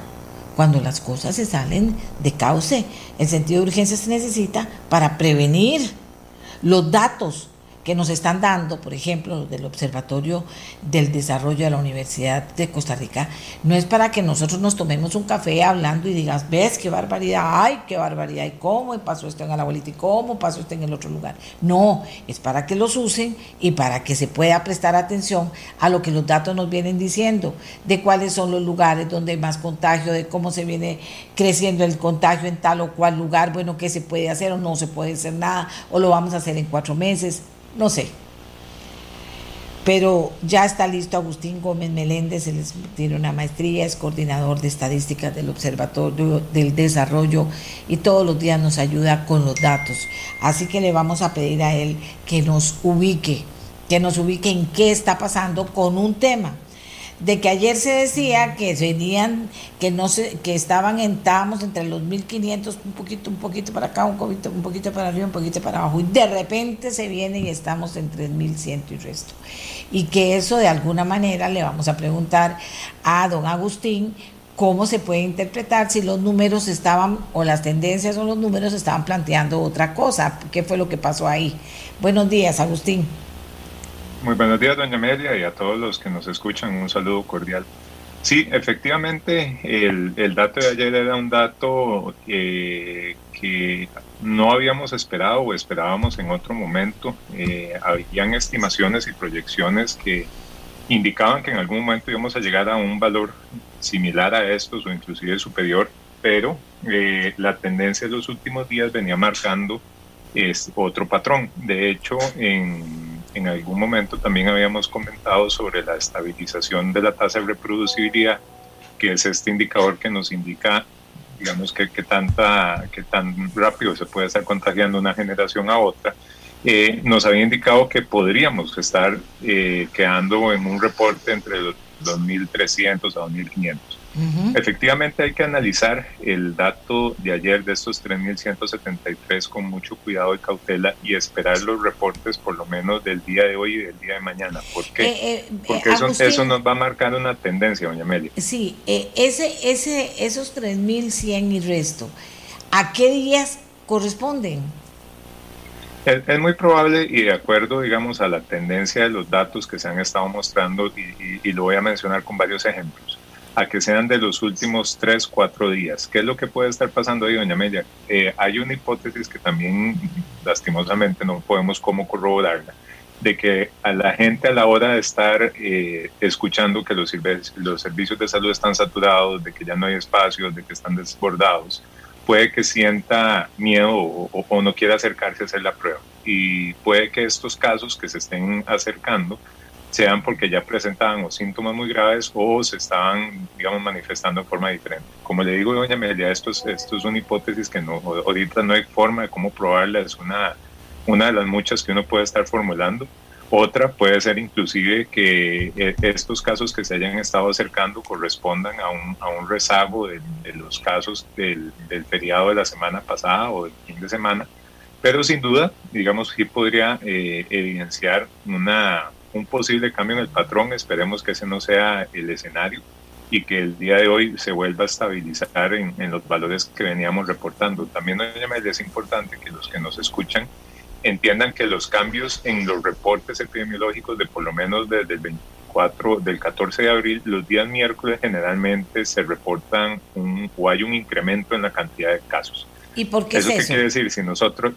cuando las cosas se salen de cauce. El sentido de urgencia se necesita para prevenir los datos que nos están dando, por ejemplo, del Observatorio del Desarrollo de la Universidad de Costa Rica, no es para que nosotros nos tomemos un café hablando y digas, ves qué barbaridad, ay, qué barbaridad, y cómo pasó esto en la abuelita y cómo pasó esto en el otro lugar. No, es para que los usen y para que se pueda prestar atención a lo que los datos nos vienen diciendo, de cuáles son los lugares donde hay más contagio, de cómo se viene creciendo el contagio en tal o cual lugar, bueno, qué se puede hacer o no se puede hacer nada, o lo vamos a hacer en cuatro meses no sé. Pero ya está listo Agustín Gómez Meléndez, él tiene una maestría, es coordinador de estadísticas del Observatorio del Desarrollo y todos los días nos ayuda con los datos. Así que le vamos a pedir a él que nos ubique, que nos ubique en qué está pasando con un tema de que ayer se decía que venían, que no se, que estaban, estábamos entre los 1500, un poquito, un poquito para acá, un poquito, un poquito para arriba, un poquito para abajo, y de repente se viene y estamos en 3100 y resto. Y que eso de alguna manera le vamos a preguntar a don Agustín cómo se puede interpretar si los números estaban, o las tendencias o los números estaban planteando otra cosa, qué fue lo que pasó ahí. Buenos días, Agustín. Muy buenos días, doña Amelia, y a todos los que nos escuchan, un saludo cordial. Sí, efectivamente, el, el dato de ayer era un dato que no habíamos esperado o esperábamos en otro momento. Eh, habían estimaciones y proyecciones que indicaban que en algún momento íbamos a llegar a un valor similar a estos o inclusive superior, pero eh, la tendencia de los últimos días venía marcando es otro patrón. De hecho, en en algún momento también habíamos comentado sobre la estabilización de la tasa de reproducibilidad, que es este indicador que nos indica, digamos, que, que tanta, que tan rápido se puede estar contagiando una generación a otra. Eh, nos había indicado que podríamos estar eh, quedando en un reporte entre los 2.300 a 2.500. Efectivamente hay que analizar el dato de ayer de estos 3.173 con mucho cuidado y cautela y esperar los reportes por lo menos del día de hoy y del día de mañana. ¿Por qué? Eh, eh, Porque eso, eso, nos va a marcar una tendencia, doña Amelia. Sí, eh, ese, ese, esos 3.100 y resto, ¿a qué días corresponden? Es, muy probable y de acuerdo, digamos, a la tendencia de los datos que se han estado mostrando y lo voy a mencionar con varios ejemplos a que sean de los últimos tres, cuatro días. ¿Qué es lo que puede estar pasando ahí, doña Amelia? Eh, hay una hipótesis que también lastimosamente no podemos cómo corroborarla, de que a la gente a la hora de estar eh, escuchando que los, los servicios de salud están saturados, de que ya no hay espacios, de que están desbordados, puede que sienta miedo o, o no quiera acercarse a hacer la prueba. Y puede que estos casos que se estén acercando sean porque ya presentaban o síntomas muy graves o se estaban, digamos, manifestando de forma diferente. Como le digo, doña Amelia, esto es, esto es una hipótesis que no, ahorita no hay forma de cómo probarla, es una, una de las muchas que uno puede estar formulando. Otra puede ser inclusive que eh, estos casos que se hayan estado acercando correspondan a un, a un rezago de, los casos del, del, feriado de la semana pasada o del fin de semana, pero sin duda, digamos, sí podría eh, evidenciar una, un posible cambio en el patrón. Esperemos que ese no sea el escenario y que el día de hoy se vuelva a estabilizar en, los valores que veníamos reportando. También es importante que los que nos escuchan entiendan que los cambios en los reportes epidemiológicos de por lo menos desde el 24, del 14 de abril, los días miércoles generalmente se reportan un, o hay un incremento en la cantidad de casos. ¿Y por qué ¿Eso es qué quiere decir? Si nosotros,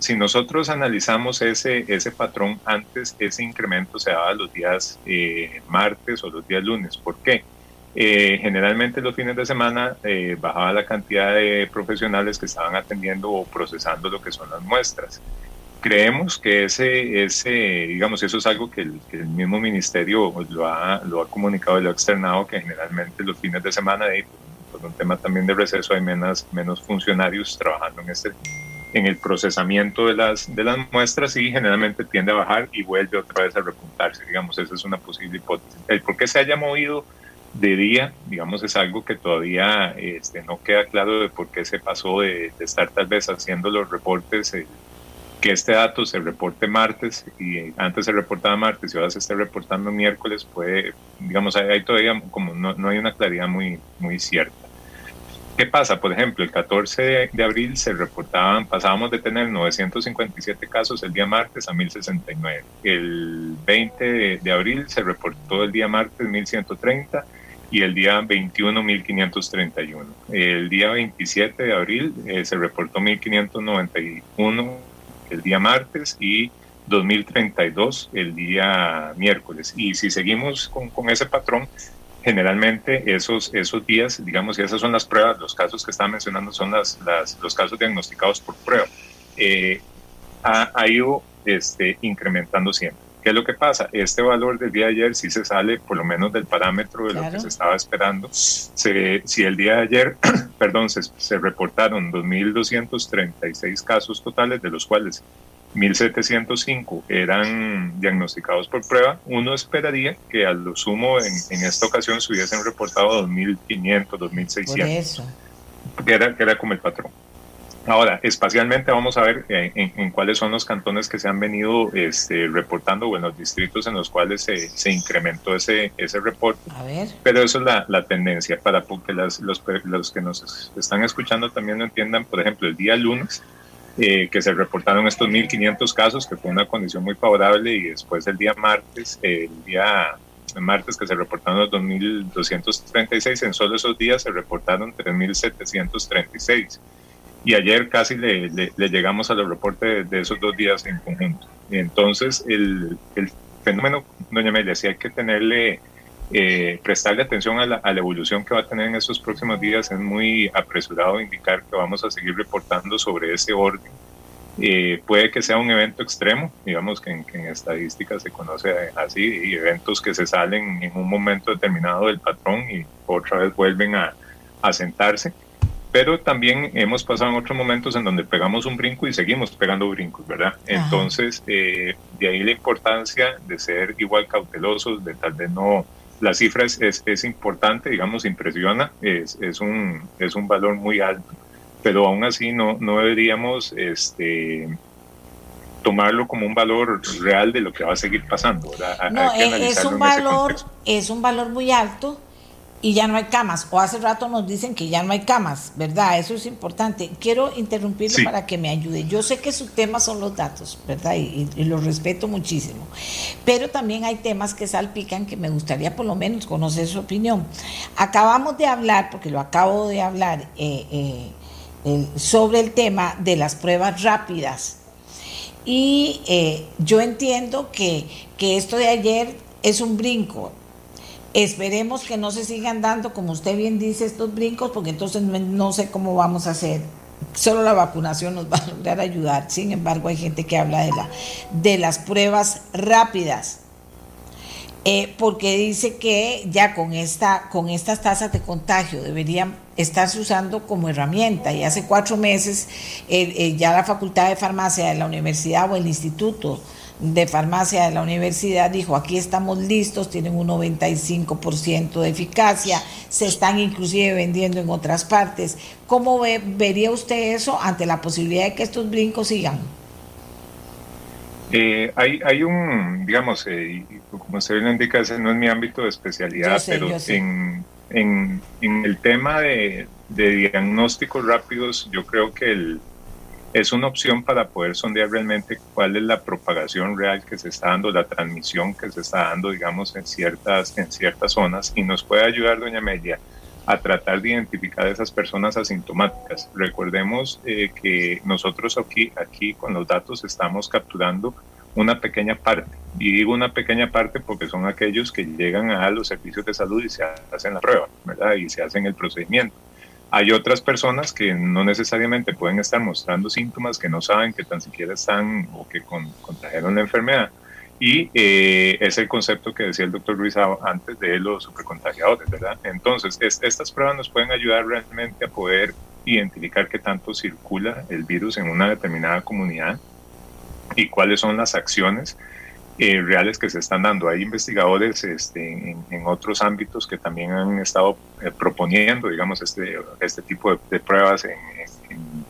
si nosotros analizamos ese, ese patrón antes, ese incremento se daba los días eh, martes o los días lunes. ¿Por qué? Eh, generalmente los fines de semana eh, bajaba la cantidad de profesionales que estaban atendiendo o procesando lo que son las muestras. Creemos que ese, ese digamos, eso es algo que el, que mismo ministerio lo ha, lo ha comunicado y lo ha externado, que generalmente los fines de semana por un tema también de receso hay menos, menos funcionarios trabajando en, este, en el procesamiento de las, de las muestras y generalmente tiende a bajar y vuelve otra vez a repuntarse, digamos, esa es una posible hipótesis. El por qué se haya movido de día, digamos, es algo que todavía este, no queda claro de por qué se pasó de, estar tal vez haciendo los reportes, eh, que este dato se reporte martes y antes se reportaba martes y ahora se está reportando miércoles, puede, digamos, hay, todavía como no, no, hay una claridad muy, muy cierta. ¿Qué pasa? Por ejemplo, el 14 de abril se reportaban, pasábamos de tener 957 casos el día martes a 1069. El 20 de abril se reportó el día martes 1130 y el día 21 1531. El día 27 de abril eh, se reportó 1591 el día martes y 2032 el día miércoles. Y si seguimos con, con ese patrón, generalmente esos, esos días, digamos, y esas son las pruebas, los casos que estaba mencionando son las, las los casos diagnosticados por prueba, eh, ha, ido este, incrementando siempre. ¿Qué es lo que pasa? Este valor del día de ayer sí se sale por lo menos del parámetro de lo que se estaba esperando. Se, si el día de ayer, perdón, se, se reportaron 2.236 casos totales, de los cuales 1.705 eran diagnosticados por prueba, uno esperaría que a lo sumo en, esta ocasión se hubiesen reportado 2.500, 2.600, que era, que era como el patrón. Ahora, espacialmente vamos a ver eh, en, cuáles son los cantones que se han venido este, reportando o en los distritos en los cuales se, se incrementó ese, ese reporte. A ver. Pero eso es la, la tendencia para que las, los, los que nos están escuchando también lo entiendan. Por ejemplo, el día lunes eh, que se reportaron estos 1.500 casos, que fue una condición muy favorable, y después el día martes, el día martes que se reportaron los 2.236, en solo esos días se reportaron 3.736. Y ayer casi le, llegamos a los reportes de, esos dos días en conjunto. entonces, el, el fenómeno, doña Amelia, sí hay que tenerle eh, prestarle atención a la, evolución que va a tener en estos próximos días. Es muy apresurado indicar que vamos a seguir reportando sobre ese orden. Eh, puede que sea un evento extremo, digamos que en, que estadística se conoce así, y eventos que se salen en un momento determinado del patrón y otra vez vuelven a, a sentarse pero también hemos pasado en otros momentos en donde pegamos un brinco y seguimos pegando brincos, ¿verdad? Entonces, eh, de ahí la importancia de ser igual cautelosos, de tal vez no la cifra es, es, importante, digamos, impresiona, es, es, un, es un valor muy alto, pero aún así no, no deberíamos este, tomarlo como un valor real de lo que va a seguir pasando. No, es un valor, es un valor muy alto y ya no hay camas. O hace rato nos dicen que ya no hay camas, ¿verdad? Eso es importante. Quiero interrumpirlo para que me ayude. Yo sé que su tema son los datos, ¿verdad? Y, los respeto muchísimo. Pero también hay temas que salpican que me gustaría por lo menos conocer su opinión. Acabamos de hablar, porque lo acabo de hablar, eh, eh, sobre el tema de las pruebas rápidas. Y eh, yo entiendo que, que esto de ayer es un brinco Esperemos que no se sigan dando, como usted bien dice, estos brincos, porque entonces no sé cómo vamos a hacer. Solo la vacunación nos va a lograr ayudar. Sin embargo, hay gente que habla de, la, de las pruebas rápidas. Eh, porque dice que ya con, esta, con estas tasas de contagio deberían estarse usando como herramienta. Y hace cuatro meses eh, eh, ya la Facultad de Farmacia de la Universidad o el Instituto de farmacia de la universidad dijo, aquí estamos listos, tienen un 95% de eficacia, se están inclusive vendiendo en otras partes. ¿Cómo ve, vería usted eso ante la posibilidad de que estos brincos sigan? Eh, hay, hay un, digamos, eh, como usted lo indica, ese no es mi ámbito de especialidad, pero en, en, en, el tema de, de diagnósticos rápidos, yo creo que el, es una opción para poder sondear realmente cuál es la propagación real que se está dando, la transmisión que se está dando, digamos, en ciertas, en ciertas zonas y nos puede ayudar, doña Amelia, a tratar de identificar a esas personas asintomáticas. Recordemos eh, que nosotros aquí, aquí con los datos estamos capturando una pequeña parte. Y digo una pequeña parte porque son aquellos que llegan a los servicios de salud y se hacen la prueba, ¿verdad? Y se hacen el procedimiento. Hay otras personas que no necesariamente pueden estar mostrando síntomas que no saben que tan siquiera están o que contrajeron la enfermedad. Y eh, es el concepto que decía el doctor Ruiz antes de los supercontagiadores, ¿verdad? Entonces, estas pruebas nos pueden ayudar realmente a poder identificar qué tanto circula el virus en una determinada comunidad y cuáles son las acciones eh, reales que se están dando. Hay investigadores este, en, otros ámbitos que también han estado eh, proponiendo, digamos, este, este tipo de, pruebas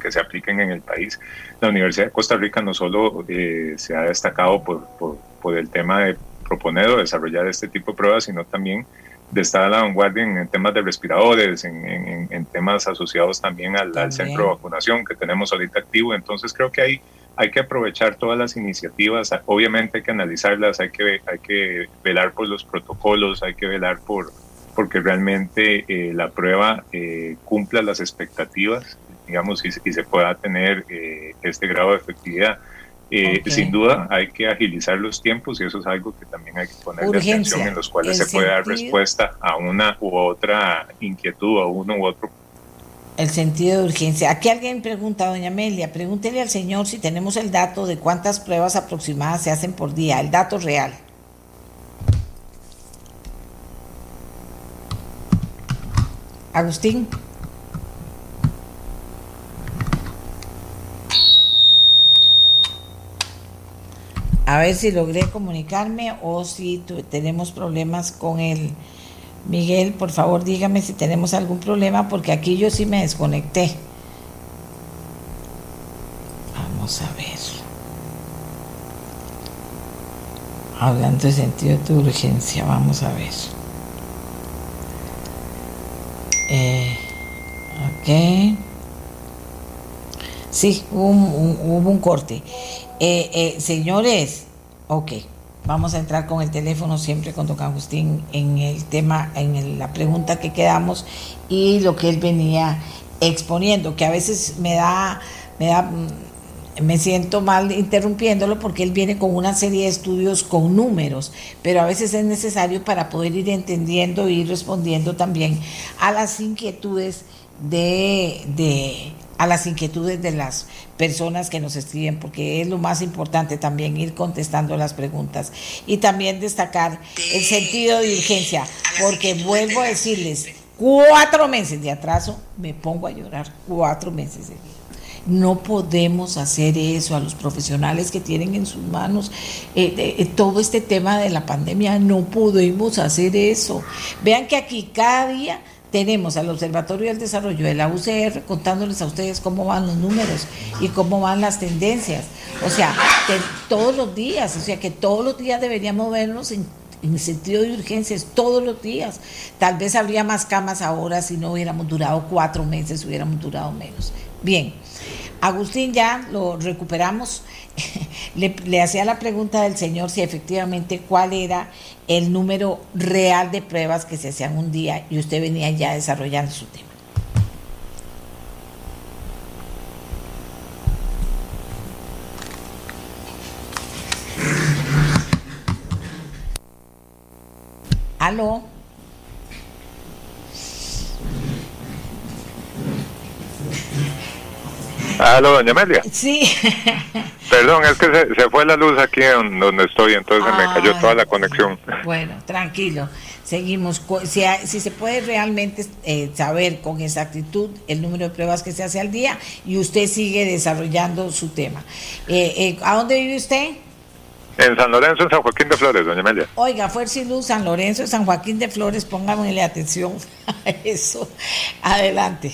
que se apliquen en el país. La Universidad de Costa Rica no solo eh, se ha destacado por, por, por, el tema de proponer o desarrollar este tipo de pruebas, sino también de estar a la vanguardia en, temas de respiradores, en, temas asociados también al, centro de vacunación que tenemos ahorita activo. Entonces creo que hay, hay que aprovechar todas las iniciativas, obviamente hay que analizarlas, hay que, hay que velar por los protocolos, hay que velar por porque realmente eh, la prueba eh, cumpla las expectativas, digamos, y, y se pueda tener eh, este grado de efectividad. Eh, sin duda hay que agilizar los tiempos y eso es algo que también hay que poner atención en los cuales se puede dar respuesta a una u otra inquietud o uno u otro. El sentido de urgencia. Aquí alguien pregunta, doña Amelia, pregúntele al señor si tenemos el dato de cuántas pruebas aproximadas se hacen por día, el dato real. Agustín. A ver si logré comunicarme o si tenemos problemas con el Miguel, por favor dígame si tenemos algún problema porque aquí yo sí me desconecté. Vamos a ver. Hablando de sentido de urgencia, vamos a ver. Eh, ok. Sí, hubo un corte. Eh, eh, señores, ok, vamos a entrar con el teléfono siempre con don Agustín en el tema, en la pregunta que quedamos y lo que él venía exponiendo, que a veces me da, me da, mm, me siento mal interrumpiéndolo porque él viene con una serie de estudios con números, pero a veces es necesario para poder ir entendiendo y ir respondiendo también a las inquietudes de, de a las inquietudes de las personas que nos escriben, porque es lo más importante también ir contestando las preguntas y también destacar el sentido de urgencia, porque vuelvo a decirles, cuatro meses de atraso, me pongo a llorar, cuatro meses de. No podemos hacer eso a los profesionales que tienen en sus manos eh, eh, todo este tema de la pandemia. No podemos hacer eso. Vean que aquí cada día tenemos al Observatorio del Desarrollo de la UCR contándoles a ustedes cómo van los números y cómo van las tendencias. O sea, todos los días, o sea que todos los días deberíamos vernos en, en sentido de urgencias, todos los días. Tal vez habría más camas ahora si no hubiéramos durado cuatro meses, hubiéramos durado menos. Bien, Agustín ya lo recuperamos. le, hacía la pregunta del señor si efectivamente cuál era el número real de pruebas que se hacían un día y usted venía ya desarrollando su tema. Aló. Aló, doña Amelia. Sí. Perdón, es que se, fue la luz aquí donde estoy, entonces me cayó toda la conexión. Bueno, tranquilo. Seguimos. Si, si se puede realmente eh, saber con exactitud el número de pruebas que se hace al día y usted sigue desarrollando su tema. Eh, eh, ¿A dónde vive usted? En San Lorenzo, en San Joaquín de Flores, doña Amelia. Oiga, Fuerza y Luz, San Lorenzo, San Joaquín de Flores, pónganle atención a eso. Adelante.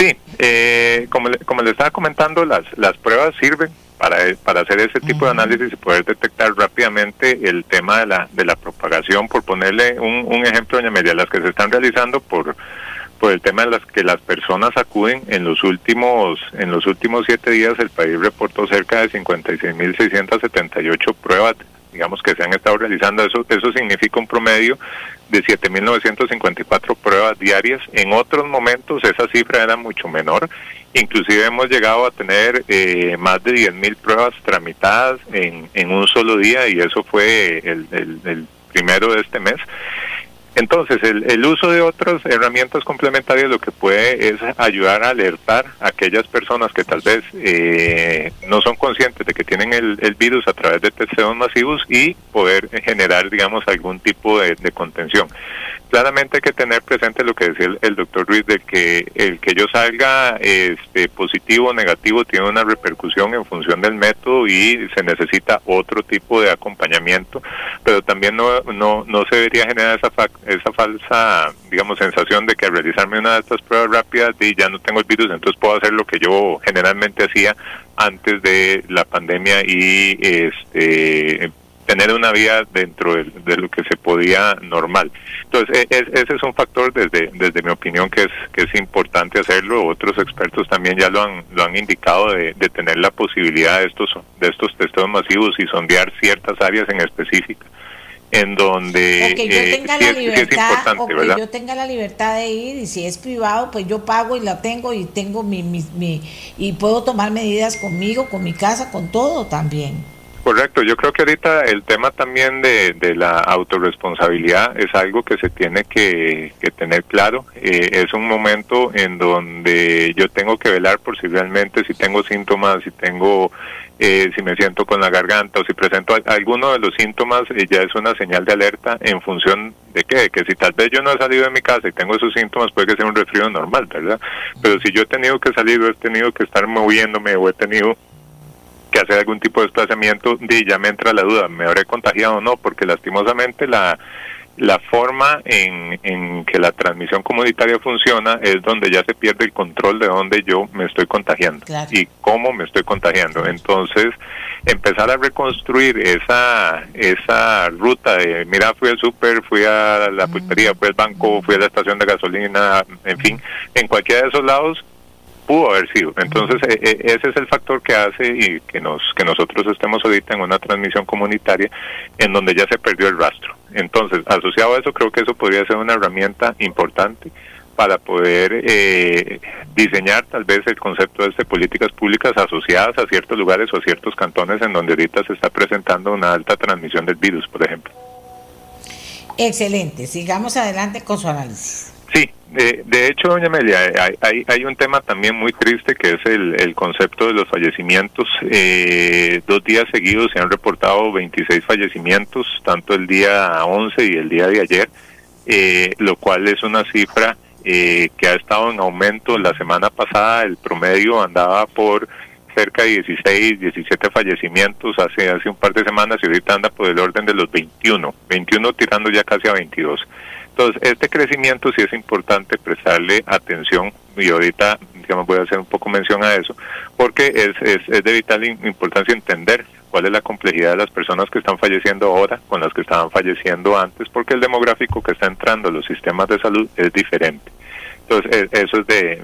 Sí, eh, como, le, como le estaba comentando, las, las pruebas sirven para, para hacer ese tipo de análisis y poder detectar rápidamente el tema de la, de la propagación. Por ponerle un, un ejemplo, doña María, las que se están realizando por por el tema de las que las personas acuden en los últimos en los últimos siete días el país reportó cerca de 56.678 pruebas digamos que se han estado realizando eso eso significa un promedio de 7.954 pruebas diarias. En otros momentos esa cifra era mucho menor. Inclusive hemos llegado a tener eh, más de 10.000 pruebas tramitadas en, en un solo día y eso fue el, el primero de este mes. Entonces, el, uso de otras herramientas complementarias lo que puede es ayudar a alertar a aquellas personas que tal vez eh, no son conscientes de que tienen el, virus a través de testeos masivos y poder generar, digamos, algún tipo de contención claramente hay que tener presente lo que decía el, doctor Ruiz, de que el que yo salga este, positivo o negativo tiene una repercusión en función del método y se necesita otro tipo de acompañamiento, pero también no, no, no se debería generar esa, esa falsa, digamos, sensación de que al realizarme una de estas pruebas rápidas y ya no tengo el virus, entonces puedo hacer lo que yo generalmente hacía antes de la pandemia y este tener una vida dentro de, lo que se podía normal. Entonces, e, ese es un factor desde, desde mi opinión que es, que es importante hacerlo. Otros expertos también ya lo han, lo han indicado de, de tener la posibilidad de estos, de estos testeos masivos y sondear ciertas áreas en específica en donde que yo eh, tenga la libertad o que yo tenga la libertad de ir y si es privado pues yo pago y la tengo y tengo mi, mi, mi y puedo tomar medidas conmigo con mi casa con todo también Correcto, yo creo que ahorita el tema también de, la autorresponsabilidad es algo que se tiene que, que tener claro. Eh, es un momento en donde yo tengo que velar por si realmente si tengo síntomas, si tengo, eh, si me siento con la garganta o si presento alguno de los síntomas, eh, ya es una señal de alerta en función de qué, que si tal vez yo no he salido de mi casa y tengo esos síntomas, puede que sea un resfrío normal, ¿verdad? Pero si yo he tenido que salir o he tenido que estar moviéndome o he tenido que hacer algún tipo de desplazamiento, y ya me entra la duda, ¿me habré contagiado o no? Porque lastimosamente la, la forma en, en, que la transmisión comunitaria funciona es donde ya se pierde el control de dónde yo me estoy contagiando y cómo me estoy contagiando. Entonces, empezar a reconstruir esa esa ruta de, mira, fui al súper, fui a la pulpería, fui al banco, fui a la estación de gasolina, en fin, en cualquiera de esos lados, pudo haber sido. Entonces, e, e, ese es el factor que hace y que nos que nosotros estemos ahorita en una transmisión comunitaria en donde ya se perdió el rastro. Entonces, asociado a eso, creo que eso podría ser una herramienta importante para poder eh, diseñar tal vez el concepto de políticas públicas asociadas a ciertos lugares o a ciertos cantones en donde ahorita se está presentando una alta transmisión del virus, por ejemplo. Excelente, sigamos adelante con su análisis. Sí, de, hecho, doña Amelia, hay, hay, un tema también muy triste que es el, concepto de los fallecimientos. Eh, dos días seguidos se han reportado 26 fallecimientos, tanto el día 11 y el día de ayer, eh, lo cual es una cifra eh, que ha estado en aumento. La semana pasada el promedio andaba por cerca de 16, 17 fallecimientos hace, hace un par de semanas y ahorita anda por el orden de los 21, 21 tirando ya casi a 22. Entonces, este crecimiento sí es importante prestarle atención y ahorita, digamos, voy a hacer un poco mención a eso, porque es, es, es de vital importancia entender cuál es la complejidad de las personas que están falleciendo ahora con las que estaban falleciendo antes, porque el demográfico que está entrando a los sistemas de salud es diferente. Entonces, eso es de,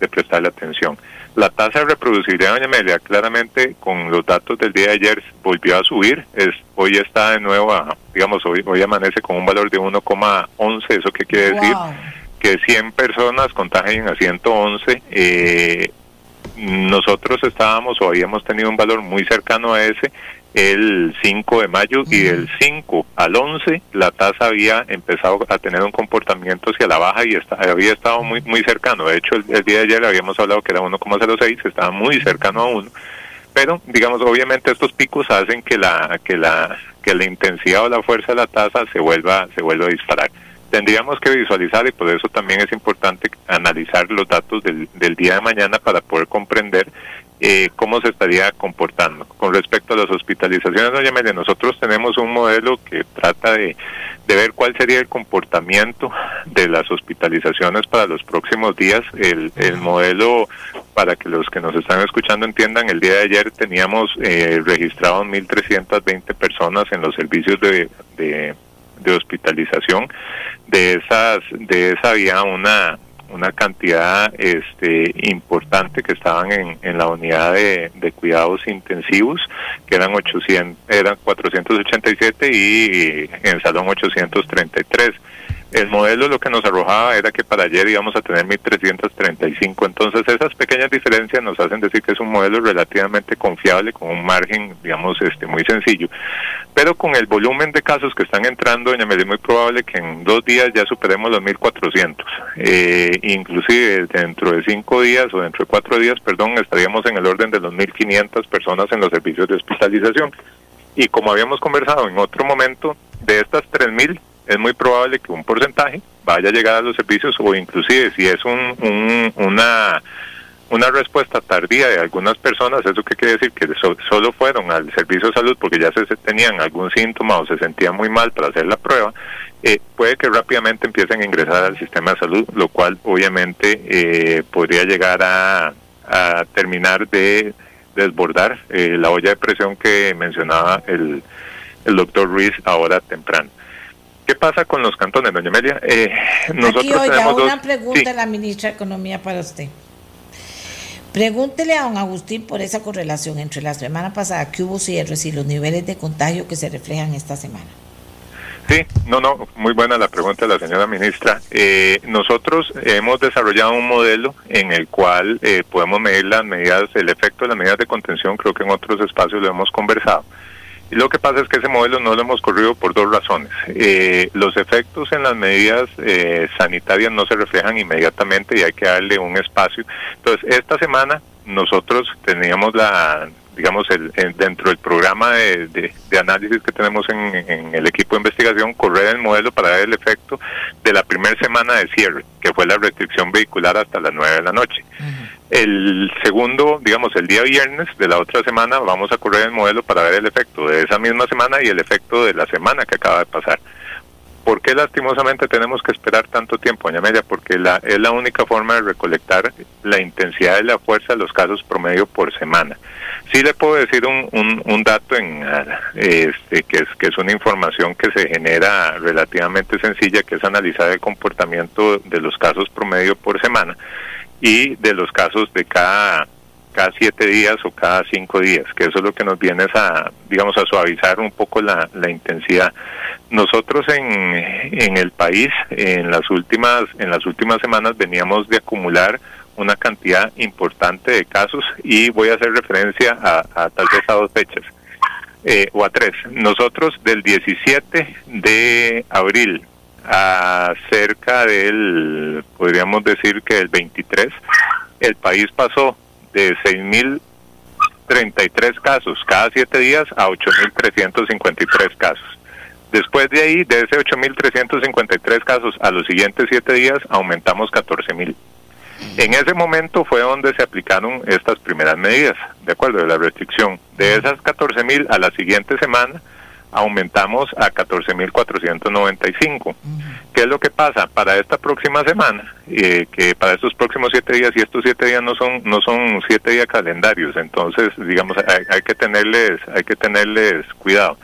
de prestarle atención. La tasa de reproducibilidad, doña Amelia, claramente con los datos del día de ayer volvió a subir. Es, hoy está de nuevo, a, digamos, hoy, hoy amanece con un valor de 1,11. ¿Eso qué quiere decir? Que 100 personas contagian a 111. Eh, nosotros estábamos o habíamos tenido un valor muy cercano a ese el 5 de mayo y del 5 al 11 la tasa había empezado a tener un comportamiento hacia la baja y había estado muy muy cercano. De hecho, el, día de ayer habíamos hablado que era 1,06, estaba muy cercano a 1. Pero, digamos, obviamente estos picos hacen que la que la que la intensidad o la fuerza de la tasa se vuelva se vuelva a disparar. Tendríamos que visualizar y por eso también es importante analizar los datos del, del día de mañana para poder comprender eh, cómo se estaría comportando. Con respecto a las hospitalizaciones, doña nosotros tenemos un modelo que trata de, ver cuál sería el comportamiento de las hospitalizaciones para los próximos días. El, el modelo, para que los que nos están escuchando entiendan, el día de ayer teníamos eh, registrados 1.320 personas en los servicios de, de, de hospitalización. De esas, de esa había una una cantidad este, importante que estaban en, en la unidad de, de, cuidados intensivos, que eran 800, eran 487 y en salón 833 el modelo lo que nos arrojaba era que para ayer íbamos a tener 1.335, entonces esas pequeñas diferencias nos hacen decir que es un modelo relativamente confiable, con un margen, digamos, este muy sencillo, pero con el volumen de casos que están entrando, doña es muy probable que en dos días ya superemos los 1.400, eh, inclusive dentro de cinco días o dentro de cuatro días, perdón, estaríamos en el orden de los 1.500 personas en los servicios de hospitalización. Y como habíamos conversado en otro momento, de estas 3.000 es muy probable que un porcentaje vaya a llegar a los servicios o inclusive si es un, una una respuesta tardía de algunas personas, ¿eso qué quiere decir? Que solo fueron al servicio de salud porque ya se, tenían algún síntoma o se sentían muy mal para hacer la prueba, eh, puede que rápidamente empiecen a ingresar al sistema de salud, lo cual obviamente eh, podría llegar a, a terminar de desbordar eh, la olla de presión que mencionaba el, el doctor Ruiz ahora temprano. ¿Qué pasa con los cantones, doña Amelia? Eh, nosotros Aquí, oiga, una pregunta a la ministra de Economía para usted. Pregúntele a don Agustín por esa correlación entre la semana pasada que hubo cierres y los niveles de contagio que se reflejan esta semana. Sí, no, no, muy buena la pregunta de la señora ministra. Eh, nosotros hemos desarrollado un modelo en el cual eh, podemos medir las medidas, el efecto de las medidas de contención, creo que en otros espacios lo hemos conversado. Y lo que pasa es que ese modelo no lo hemos corrido por dos razones. Eh, los efectos en las medidas eh, sanitarias no se reflejan inmediatamente y hay que darle un espacio. Entonces, esta semana nosotros teníamos la, digamos, el, dentro del programa de, análisis que tenemos en, el equipo de investigación, correr el modelo para ver el efecto de la primera semana de cierre, que fue la restricción vehicular hasta las 9 de la noche. El segundo, digamos, el día viernes de la otra semana, vamos a correr el modelo para ver el efecto de esa misma semana y el efecto de la semana que acaba de pasar. ¿Por qué lastimosamente tenemos que esperar tanto tiempo, doña Amelia? Porque la, es la única forma de recolectar la intensidad y la fuerza de los casos promedio por semana. Sí le puedo decir un, un, dato en este, que, es, que es una información que se genera relativamente sencilla, que es analizar el comportamiento de los casos promedio por semana y de los casos de cada cada siete días o cada cinco días, que eso es lo que nos viene a, digamos, a suavizar un poco la, la intensidad. Nosotros en, en el país, en las últimas, en las últimas semanas veníamos de acumular una cantidad importante de casos y voy a hacer referencia a, a tal vez a dos fechas. Eh, o a tres. Nosotros del 17 de abril a cerca del, podríamos decir que el 23, el país pasó de 6.033 casos cada siete días a 8.353 casos. Después de ahí, de ese 8.353 casos a los siguientes siete días, aumentamos 14.000. En ese momento fue donde se aplicaron estas primeras medidas, de acuerdo, de la restricción. De esas 14.000 a la siguiente semana, aumentamos a 14.495. ¿Qué es lo que pasa? Para esta próxima semana, eh, que para estos próximos siete días, y estos siete días no son no son siete días calendarios, entonces, digamos, hay, que tenerles hay que tenerles cuidado.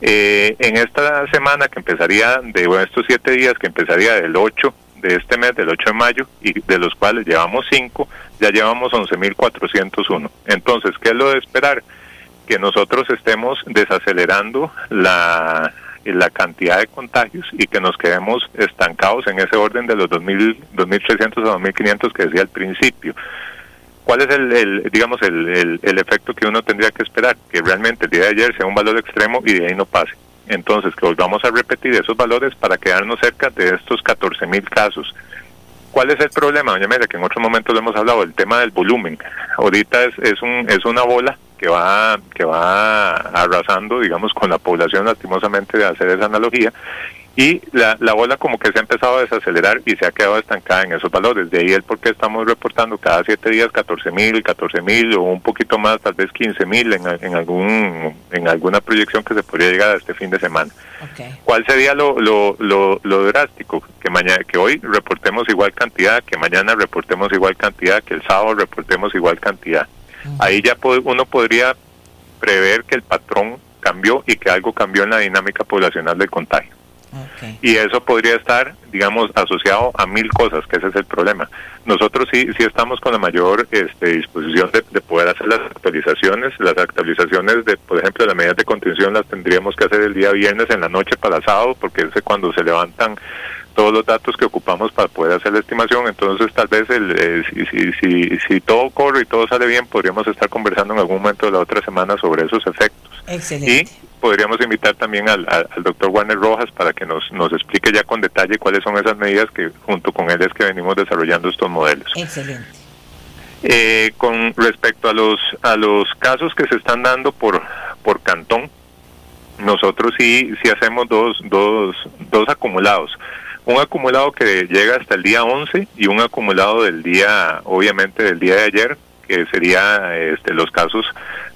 Eh, en esta semana que empezaría de estos siete días, que empezaría del 8 de este mes, del 8 de mayo, y de los cuales llevamos 5, ya llevamos 11.401. Entonces, ¿qué es lo de esperar? Que nosotros estemos desacelerando la, la cantidad de contagios y que nos quedemos estancados en ese orden de los 2.000, 2.300 a 2.500 que decía al principio. ¿Cuál es el, digamos, el, el, efecto que uno tendría que esperar? Que realmente el día de ayer sea un valor extremo y de ahí no pase. Entonces, que volvamos a repetir esos valores para quedarnos cerca de estos 14.000 casos. ¿Cuál es el problema, doña Mera? Que en otro momento lo hemos hablado, el tema del volumen. Ahorita es, es, un, es una bola que va, que va arrasando, digamos, con la población, lastimosamente, de hacer esa analogía, y la, la bola como que se ha empezado a desacelerar y se ha quedado estancada en esos valores. De ahí el por qué estamos reportando cada siete días 14 mil, 14 mil o un poquito más, tal vez 15 mil en, en, algún, en alguna proyección que se podría llegar a este fin de semana. ¿Cuál sería lo, lo, lo, lo, drástico? Que, mañana, que hoy reportemos igual cantidad, que mañana reportemos igual cantidad, que el sábado reportemos igual cantidad. Ahí ya uno podría prever que el patrón cambió y que algo cambió en la dinámica poblacional del contagio. Y eso podría estar, digamos, asociado a mil cosas, que ese es el problema. Nosotros sí, sí estamos con la mayor este, disposición de, de, poder hacer las actualizaciones. Las actualizaciones de, por ejemplo, las medidas de contención las tendríamos que hacer el día viernes en la noche para sábado, porque es cuando se levantan todos los datos que ocupamos para poder hacer la estimación. Entonces, tal vez el, eh, si, si, si, todo corre y todo sale bien, podríamos estar conversando en algún momento de la otra semana sobre esos efectos. Excelente. Y podríamos invitar también al, al, doctor Warner Rojas para que nos, nos explique ya con detalle cuáles son esas medidas que junto con él es que venimos desarrollando estos modelos. Excelente. Eh, con respecto a los a los casos que se están dando por por cantón, nosotros sí sí hacemos dos dos dos acumulados un acumulado que llega hasta el día 11 y un acumulado del día, obviamente del día de ayer, que sería este, los casos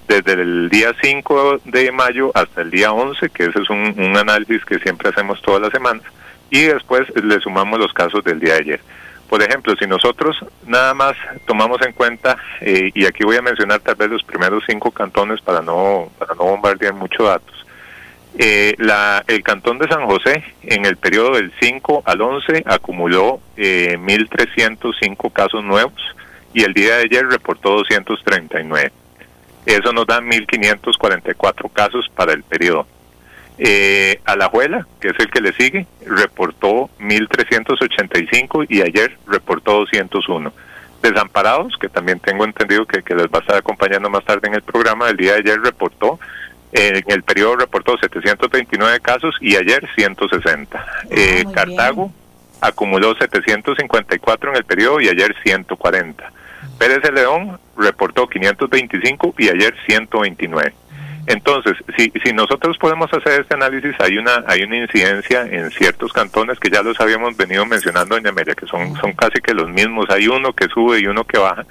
desde el día 5 de mayo hasta el día 11, que ese es un, un análisis que siempre hacemos todas las semanas, y después le sumamos los casos del día de ayer. Por ejemplo, si nosotros nada más tomamos en cuenta, eh, y aquí voy a mencionar tal vez los primeros cinco cantones para no, para no bombardear muchos datos, Eh, la, el Cantón de San José en el periodo del 5 al 11 acumuló eh, 1.305 casos nuevos y el día de ayer reportó 239. Eso nos da 1.544 casos para el periodo. Eh, Alajuela, que es el que le sigue, reportó 1.385 y ayer reportó 201. Desamparados, que también tengo entendido que, que les va a estar acompañando más tarde en el programa, el día de ayer reportó en el periodo reportó 729 casos y ayer 160. Ah, eh, Cartago acumuló 754 en el periodo y ayer 140. Pérez de León reportó 525 y ayer 129. Entonces, si, si nosotros podemos hacer este análisis, hay una hay una incidencia en ciertos cantones que ya los habíamos venido mencionando, doña Amelia, que son, son casi que los mismos. Hay uno que sube y uno que baja,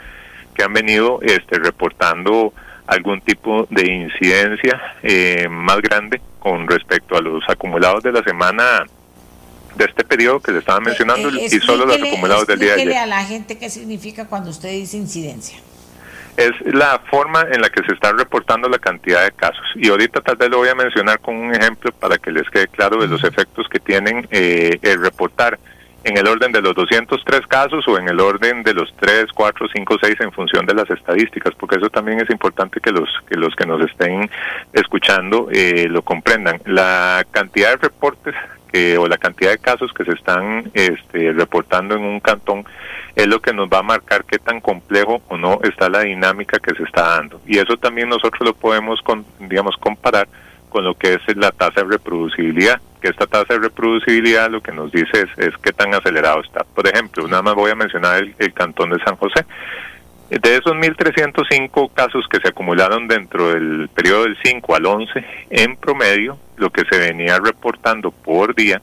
que han venido este, reportando algún tipo de incidencia eh, más grande con respecto a los acumulados de la semana de este periodo que le estaba eh, mencionando eh, y solo los acumulados del día de ayer. a la gente qué significa cuando usted dice incidencia. Es la forma en la que se está reportando la cantidad de casos. Y ahorita tal vez lo voy a mencionar con un ejemplo para que les quede claro de los efectos que tienen el reportar en el orden de los 203 casos o en el orden de los 3, 4, 5, 6 en función de las estadísticas, porque eso también es importante que los que, los que nos estén escuchando eh, lo comprendan. La cantidad de reportes que, o la cantidad de casos que se están este, reportando en un cantón es lo que nos va a marcar qué tan complejo o no está la dinámica que se está dando. Y eso también nosotros lo podemos, con, digamos, comparar con lo que es la tasa de reproducibilidad, que esta tasa de reproducibilidad lo que nos dice es, es qué tan acelerado está. Por ejemplo, nada más voy a mencionar el, cantón de San José. De esos 1.305 casos que se acumularon dentro del periodo del 5 al 11, en promedio, lo que se venía reportando por día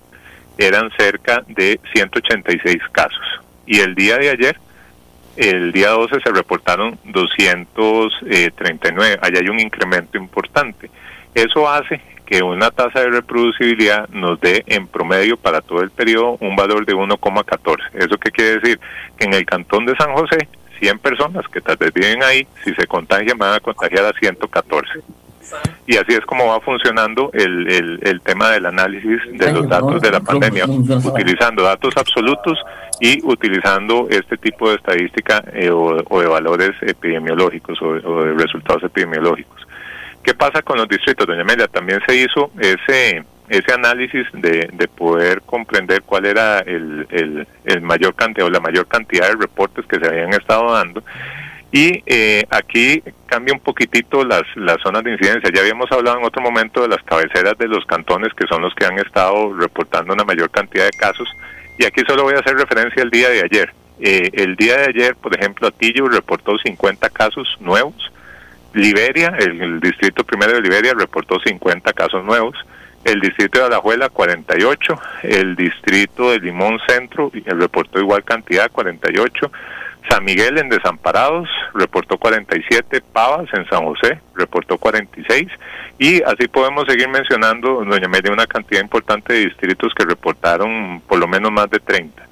eran cerca de 186 casos. Y el día de ayer, el día 12, se reportaron 239. Allá hay un incremento importante. Eso hace que una tasa de reproducibilidad nos dé en promedio para todo el periodo un valor de 1,14. ¿Eso qué quiere decir? Que en el cantón de San José, 100 personas que tal vez viven ahí, si se contagian van a contagiar a 114. Y así es como va funcionando el, el, tema del análisis de los datos de la pandemia, utilizando datos absolutos y utilizando este tipo de estadística eh, o, de valores epidemiológicos o de resultados epidemiológicos. ¿Qué pasa con los distritos, doña Amelia? También se hizo ese ese análisis de, de poder comprender cuál era el, el, mayor cantidad o la mayor cantidad de reportes que se habían estado dando. Y eh, aquí cambia un poquitito las, las zonas de incidencia. Ya habíamos hablado en otro momento de las cabeceras de los cantones, que son los que han estado reportando una mayor cantidad de casos. Y aquí solo voy a hacer referencia al día de ayer. Eh, el día de ayer, por ejemplo, Atillo reportó 50 casos nuevos Liberia, el, distrito primero de Liberia reportó 50 casos nuevos, el distrito de Alajuela 48, el distrito de Limón Centro reportó igual cantidad, 48, San Miguel en Desamparados reportó 47, Pavas en San José reportó 46 y así podemos seguir mencionando, doña Media, una cantidad importante de distritos que reportaron por lo menos más de 30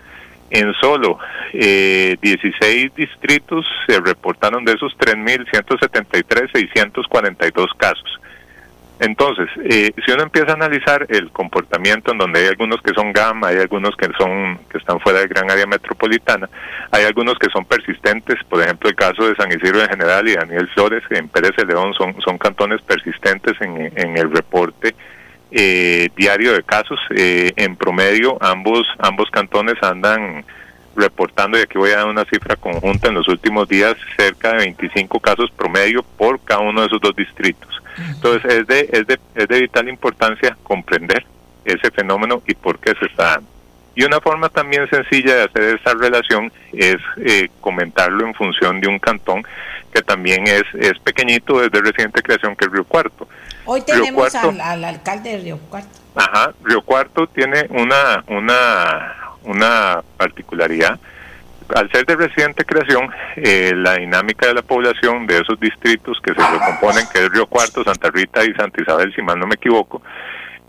en solo eh, 16 distritos se reportaron de esos 3.173, 642 casos. Entonces, eh, si uno empieza a analizar el comportamiento en donde hay algunos que son gamma, hay algunos que son que están fuera del gran área metropolitana, hay algunos que son persistentes, por ejemplo el caso de San Isidro en general y Daniel Flores en Pérez de León son, son cantones persistentes en, en el reporte eh, diario de casos. Eh, en promedio, ambos, ambos cantones andan reportando, y aquí voy a dar una cifra conjunta, en los últimos días cerca de 25 casos promedio por cada uno de esos dos distritos. Entonces es de, es de, es de vital importancia comprender ese fenómeno y por qué se está dando. Y una forma también sencilla de hacer esa relación es eh, comentarlo en función de un cantón que también es, es pequeñito, es de reciente creación, que es Río Cuarto. Hoy tenemos al, alcalde de Río Cuarto. Ajá, Río Cuarto tiene una, una, una particularidad. Al ser de reciente creación, eh, la dinámica de la población de esos distritos que se componen, que es Río Cuarto, Santa Rita y Santa Isabel, si mal no me equivoco,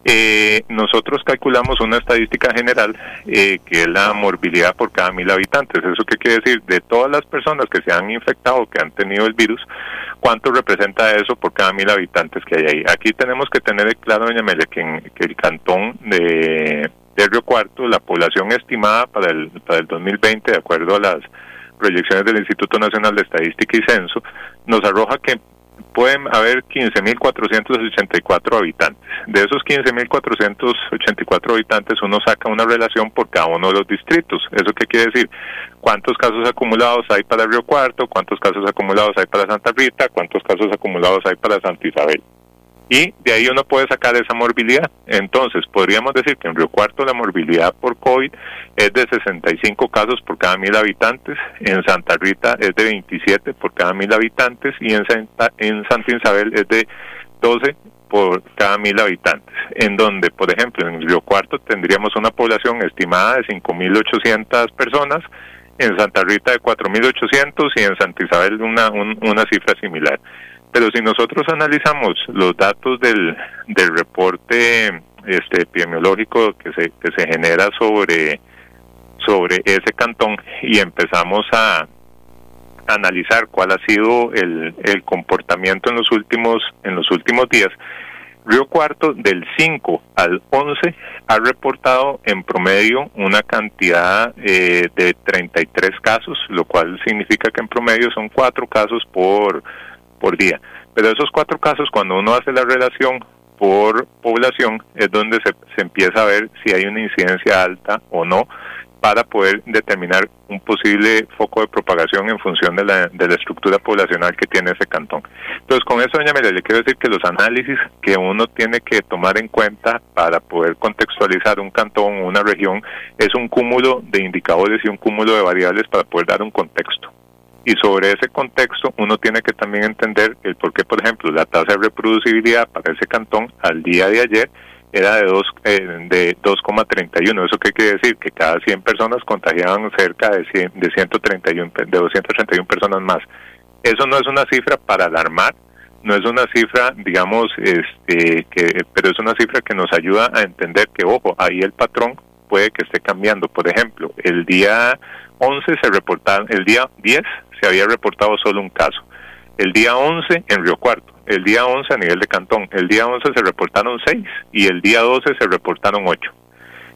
Eh, nosotros calculamos una estadística general eh, que es la morbilidad por cada mil habitantes. ¿Eso qué quiere decir? De todas las personas que se han infectado, que han tenido el virus, ¿cuánto representa eso por cada mil habitantes que hay ahí? Aquí tenemos que tener claro, doña Amelia, que, el cantón de, de Río Cuarto, la población estimada para el, para el 2020, de acuerdo a las proyecciones del Instituto Nacional de Estadística y Censo, nos arroja que pueden haber 15.484 habitantes. De esos 15.484 habitantes uno saca una relación por cada uno de los distritos. ¿Eso qué quiere decir? ¿Cuántos casos acumulados hay para Río Cuarto? ¿Cuántos casos acumulados hay para Santa Rita? ¿Cuántos casos acumulados hay para Santa Isabel? Y de ahí uno puede sacar esa morbilidad. Entonces, podríamos decir que en Río Cuarto la morbilidad por COVID es de 65 casos por cada mil habitantes, en Santa Rita es de 27 por cada mil habitantes y en Santa, en Isabel es de 12 por cada mil habitantes, en donde, por ejemplo, en Río Cuarto tendríamos una población estimada de 5.800 personas, en Santa Rita de 4.800 y en Santa Isabel una, una cifra similar. Pero si nosotros analizamos los datos del, del reporte este, epidemiológico que se, que se genera sobre, sobre ese cantón y empezamos a analizar cuál ha sido el, el comportamiento en los últimos en los últimos días Río Cuarto del 5 al 11 ha reportado en promedio una cantidad eh, de 33 casos, lo cual significa que en promedio son cuatro casos por por día. Pero esos cuatro casos, cuando uno hace la relación por población, es donde se, se empieza a ver si hay una incidencia alta o no para poder determinar un posible foco de propagación en función de la, de la estructura poblacional que tiene ese cantón. Entonces, con eso, doña María, le quiero decir que los análisis que uno tiene que tomar en cuenta para poder contextualizar un cantón o una región es un cúmulo de indicadores y un cúmulo de variables para poder dar un contexto. Y sobre ese contexto uno tiene que también entender el por qué, por ejemplo, la tasa de reproducibilidad para ese cantón al día de ayer era de, eh, de 2,31. ¿Eso qué quiere decir? Que cada 100 personas contagiaban cerca de, 100, de, 131, de 231 personas más. Eso no es una cifra para alarmar, no es una cifra, digamos, este, que, pero es una cifra que nos ayuda a entender que, ojo, ahí el patrón puede que esté cambiando. Por ejemplo, el día 11 se reportaron, el día 10 se había reportado solo un caso. El día 11 en Río Cuarto, el día 11 a nivel de Cantón, el día 11 se reportaron 6 y el día 12 se reportaron 8.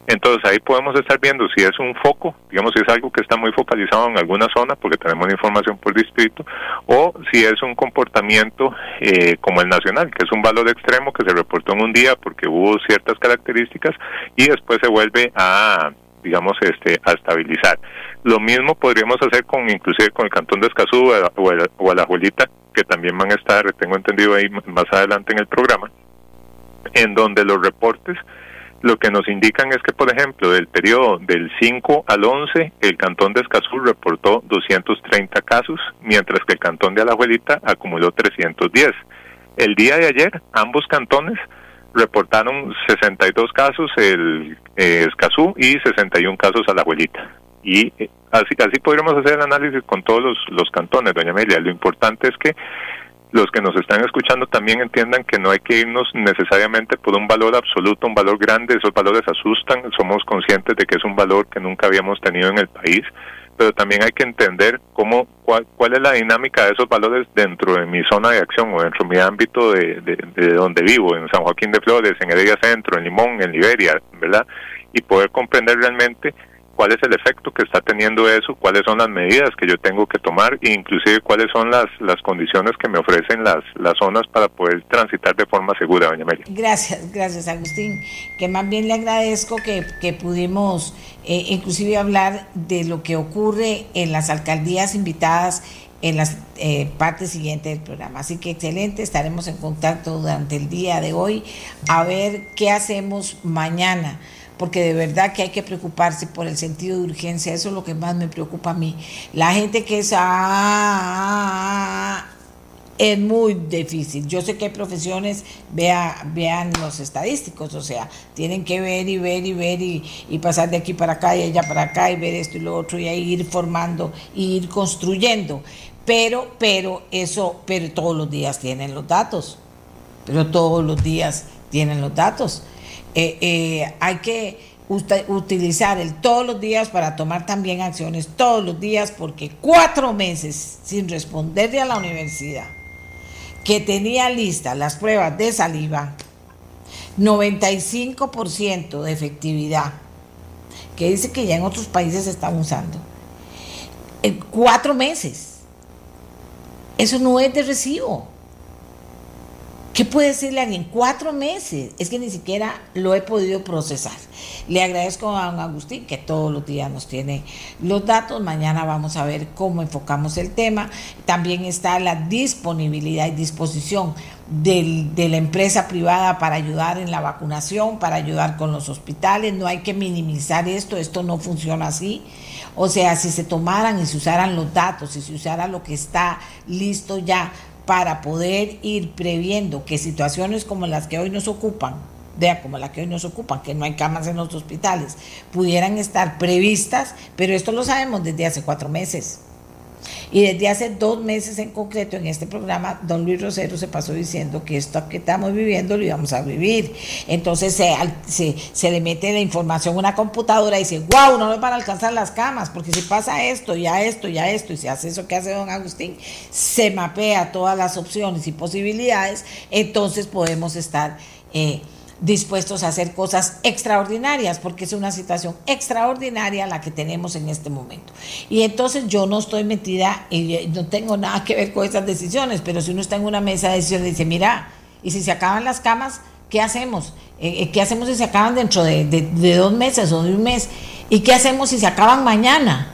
Entonces ahí podemos estar viendo si es un foco, digamos si es algo que está muy focalizado en alguna zona porque tenemos información por distrito, o si es un comportamiento eh, como el nacional, que es un valor extremo que se reportó en un día porque hubo ciertas características y después se vuelve a digamos, este, a estabilizar. Lo mismo podríamos hacer con, inclusive con el Cantón de Escazú o, la o la Juelita, que también van a estar, tengo entendido ahí más adelante en el programa, en donde los reportes lo que nos indican es que, por ejemplo, del periodo del 5 al 11, el Cantón de Escazú reportó 230 casos, mientras que el Cantón de Alajuelita acumuló 310. El día de ayer, ambos cantones reportaron 62 casos el eh, Escazú y 61 casos a la abuelita. Y eh, así, así podríamos hacer el análisis con todos los, los cantones, doña Amelia. Lo importante es que los que nos están escuchando también entiendan que no hay que irnos necesariamente por un valor absoluto, un valor grande, esos valores asustan, somos conscientes de que es un valor que nunca habíamos tenido en el país, pero también hay que entender cómo cuál, cuál es la dinámica de esos valores dentro de mi zona de acción o dentro de mi ámbito de, de, donde vivo, en San Joaquín de Flores, en Heredia Centro, en Limón, en Liberia, ¿verdad? Y poder comprender realmente cuál es el efecto que está teniendo eso, cuáles son las medidas que yo tengo que tomar e inclusive cuáles son las, las condiciones que me ofrecen las, las zonas para poder transitar de forma segura, doña Amelia. Gracias, gracias Agustín, que más bien le agradezco que, que pudimos eh, inclusive hablar de lo que ocurre en las alcaldías invitadas en las eh, partes siguientes del programa. Así que excelente, estaremos en contacto durante el día de hoy a ver qué hacemos mañana porque de verdad que hay que preocuparse por el sentido de urgencia, eso es lo que más me preocupa a mí. La gente que es... Ah, es muy difícil. Yo sé que hay profesiones, vea, vean los estadísticos, o sea, tienen que ver y ver y ver y, y, pasar de aquí para acá y allá para acá y ver esto y lo otro y ahí ir formando y ir construyendo. Pero, pero eso, pero todos los días tienen los datos. Pero todos los días tienen los datos. Eh, eh, hay que utilizar el todos los días para tomar también acciones todos los días, porque cuatro meses sin responderle a la universidad que tenía listas las pruebas de saliva, 95% de efectividad, que dice que ya en otros países se están usando, en cuatro meses. Eso no es de recibo. ¿Qué puede decirle a alguien? Cuatro meses. Es que ni siquiera lo he podido procesar. Le agradezco a don Agustín que todos los días nos tiene los datos. Mañana vamos a ver cómo enfocamos el tema. También está la disponibilidad y disposición de la empresa privada para ayudar en la vacunación, para ayudar con los hospitales. No hay que minimizar esto. Esto no funciona así. O sea, si se tomaran y se usaran los datos, y se usara lo que está listo ya para poder ir previendo que situaciones como las que hoy nos ocupan, vea, como la que hoy nos ocupan, que no hay camas en los hospitales, pudieran estar previstas, pero esto lo sabemos desde hace cuatro meses. Y desde hace dos meses en concreto en este programa, don Luis Rosero se pasó diciendo que esto que estamos viviendo lo íbamos a vivir. Entonces se, se, le mete la información a una computadora y dice, wow, no me van a alcanzar las camas, porque si pasa esto, ya esto, ya esto, y se hace eso que hace don Agustín, se mapea todas las opciones y posibilidades, entonces podemos estar... Eh, dispuestos a hacer cosas extraordinarias, porque es una situación extraordinaria la que tenemos en este momento. Y entonces yo no estoy metida y no tengo nada que ver con esas decisiones, pero si uno está en una mesa de decisiones dice, mira, y si se acaban las camas, ¿qué hacemos? Eh, eh, ¿Qué hacemos si se acaban dentro de, de dos meses o de un mes? ¿Y qué hacemos si se acaban mañana?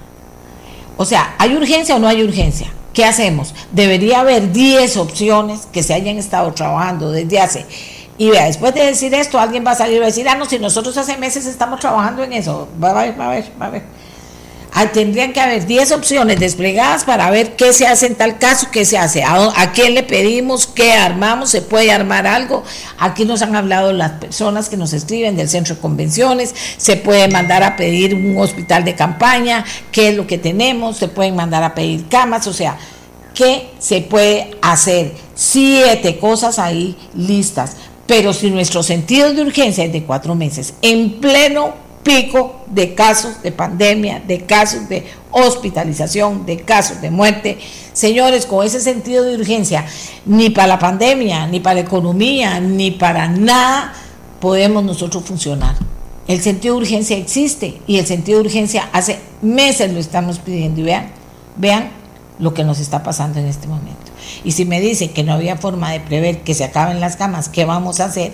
O sea, ¿hay urgencia o no hay urgencia? ¿Qué hacemos? Debería haber 10 opciones que se hayan estado trabajando desde hace y vea, después de decir esto, alguien va a salir y va a decir, ah, no, si nosotros hace meses estamos trabajando en eso. Va a ver, va a ver, va a ver. Ah, tendrían que haber 10 opciones desplegadas para ver qué se hace en tal caso, qué se hace, a, quién le pedimos, qué armamos, se puede armar algo. Aquí nos han hablado las personas que nos escriben del centro de convenciones, se puede mandar a pedir un hospital de campaña, qué es lo que tenemos, se pueden mandar a pedir camas, o sea, qué se puede hacer. Siete cosas ahí listas pero si nuestro sentido de urgencia es de cuatro meses, en pleno pico de casos de pandemia, de casos de hospitalización, de casos de muerte, señores, con ese sentido de urgencia, ni para la pandemia, ni para la economía, ni para nada podemos nosotros funcionar. El sentido de urgencia existe y el sentido de urgencia hace meses lo estamos pidiendo y vean, vean lo que nos está pasando en este momento. Y si me dicen que no había forma de prever que se acaben las camas, ¿qué vamos a hacer?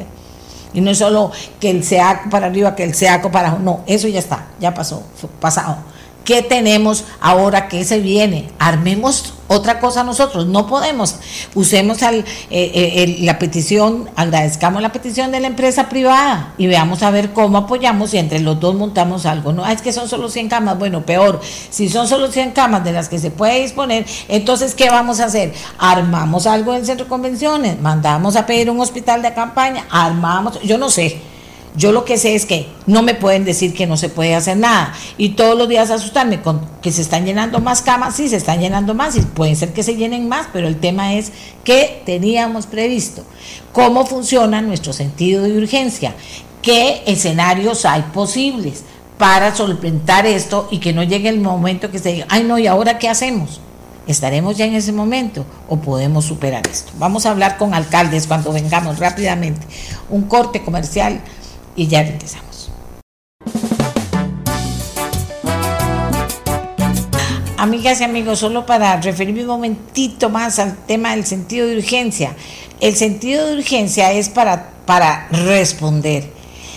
Y no es solo que el SEACO para arriba, que el SEACO para abajo, no, eso ya está, ya pasó, fue pasado. ¿Qué tenemos ahora que se viene? Armemos otra cosa nosotros, no podemos. Usemos al, eh, eh, la petición, agradezcamos la petición de la empresa privada y veamos a ver cómo apoyamos y entre los dos montamos algo. No, ah, es que son solo 100 camas, bueno, peor. Si son solo 100 camas de las que se puede disponer, entonces, ¿qué vamos a hacer? Armamos algo en el centro de convenciones, mandamos a pedir un hospital de campaña, armamos, yo no sé yo lo que sé es que no me pueden decir que no se puede hacer nada y todos los días asustarme con que se están llenando más camas, sí, se están llenando más y puede ser que se llenen más, pero el tema es qué teníamos previsto, cómo funciona nuestro sentido de urgencia, qué escenarios hay posibles para solventar esto y que no llegue el momento que se diga, ay no, ¿y ahora qué hacemos? ¿Estaremos ya en ese momento o podemos superar esto? Vamos a hablar con alcaldes cuando vengamos rápidamente. Un corte comercial y ya regresamos. Amigas y amigos, solo para referirme un momentito más al tema del sentido de urgencia. El sentido de urgencia es para, para responder.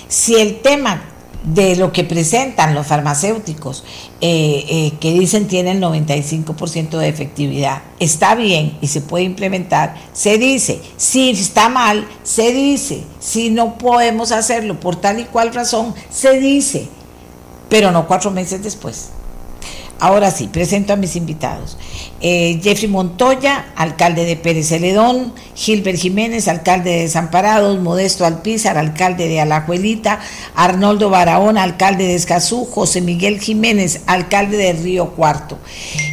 Si el tema de lo que presentan los farmacéuticos, eh, eh, que dicen tienen 95% de efectividad, está bien y se puede implementar, se dice, si está mal, se dice, si no podemos hacerlo por tal y cual razón, se dice, pero no cuatro meses después. Ahora sí, presento a mis invitados. Eh, Jeffrey Montoya, alcalde de Pérez Celedón, Gilbert Jiménez, alcalde de Desamparados, Modesto Alpizar, alcalde de Alajuelita, Arnoldo Barahona, alcalde de Escazú, José Miguel Jiménez, alcalde de Río Cuarto.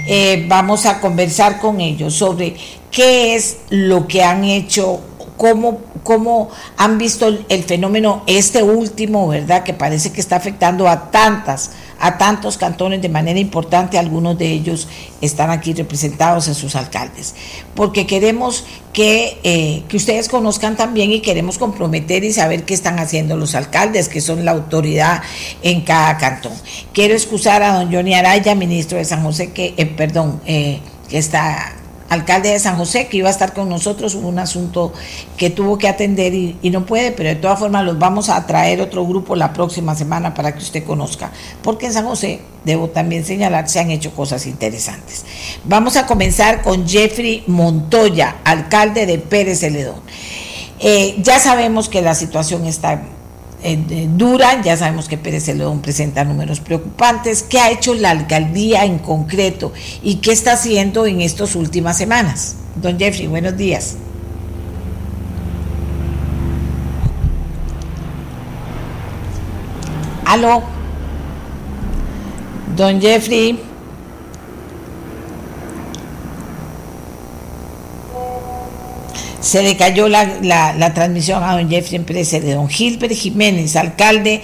Eh, vamos a conversar con ellos sobre qué es lo que han hecho cómo, cómo han visto el, fenómeno este último, ¿verdad? Que parece que está afectando a tantas, a tantos cantones de manera importante, algunos de ellos están aquí representados en sus alcaldes, porque queremos que, eh, que ustedes conozcan también y queremos comprometer y saber qué están haciendo los alcaldes, que son la autoridad en cada cantón. Quiero excusar a don Johnny Araya, ministro de San José, que, eh, perdón, eh, que está alcalde de San José, que iba a estar con nosotros, hubo un asunto que tuvo que atender y, no puede, pero de todas formas los vamos a traer otro grupo la próxima semana para que usted conozca, porque en San José, debo también señalar, se han hecho cosas interesantes. Vamos a comenzar con Jeffrey Montoya, alcalde de Pérez Celedón. Eh, ya sabemos que la situación está eh, dura. Ya sabemos que Pérez Celedón presenta números preocupantes. ¿Qué ha hecho la alcaldía en concreto y qué está haciendo en estas últimas semanas? Don Jeffrey, buenos días. Aló. Don Jeffrey. Se le cayó la, transmisión a don Jeffrey Pérez de don Gilbert Jiménez, alcalde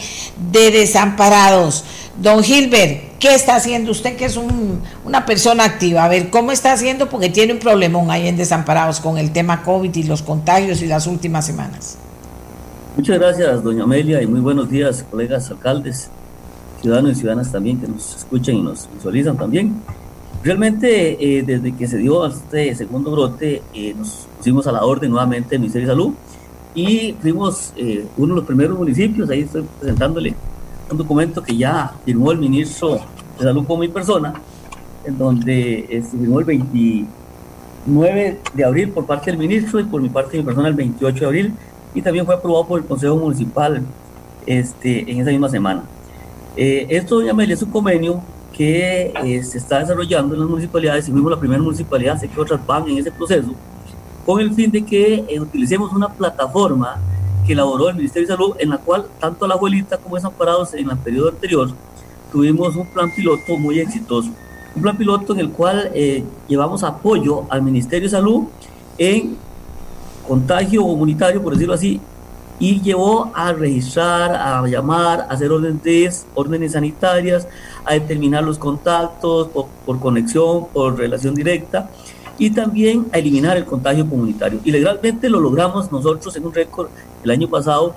de Desamparados. Don Gilbert, ¿qué está haciendo usted que es una persona activa? A ver, ¿cómo está haciendo? Porque tiene un problemón ahí en Desamparados con el tema COVID y los contagios y las últimas semanas. Muchas gracias, doña Amelia, y muy buenos días, colegas alcaldes, ciudadanos y ciudadanas también que nos escuchan y nos visualizan también. Realmente, eh, desde que se dio este segundo brote, eh, nos pusimos a la orden nuevamente del Ministerio de Salud y fuimos eh, uno de los primeros municipios, ahí estoy presentándole un documento que ya firmó el ministro de Salud con mi persona, en donde se firmó el 29 de abril por parte del ministro y por mi parte de mi persona el 28 de abril y también fue aprobado por el Consejo Municipal este, en esa misma semana. esto, ya me es un convenio que eh, se está desarrollando en las municipalidades, y fuimos la primera municipalidad, sé que otras van en ese proceso, con el fin de que eh, utilicemos una plataforma que elaboró el Ministerio de Salud, en la cual tanto la abuelita como Desamparados en el periodo anterior tuvimos un plan piloto muy exitoso. Un plan piloto en el cual eh, llevamos apoyo al Ministerio de Salud en contagio comunitario, por decirlo así, y llevó a registrar, a llamar, a hacer órdenes, órdenes sanitarias, a determinar los contactos por, conexión, por relación directa y también a eliminar el contagio comunitario. Y legalmente lo logramos nosotros en un récord el año pasado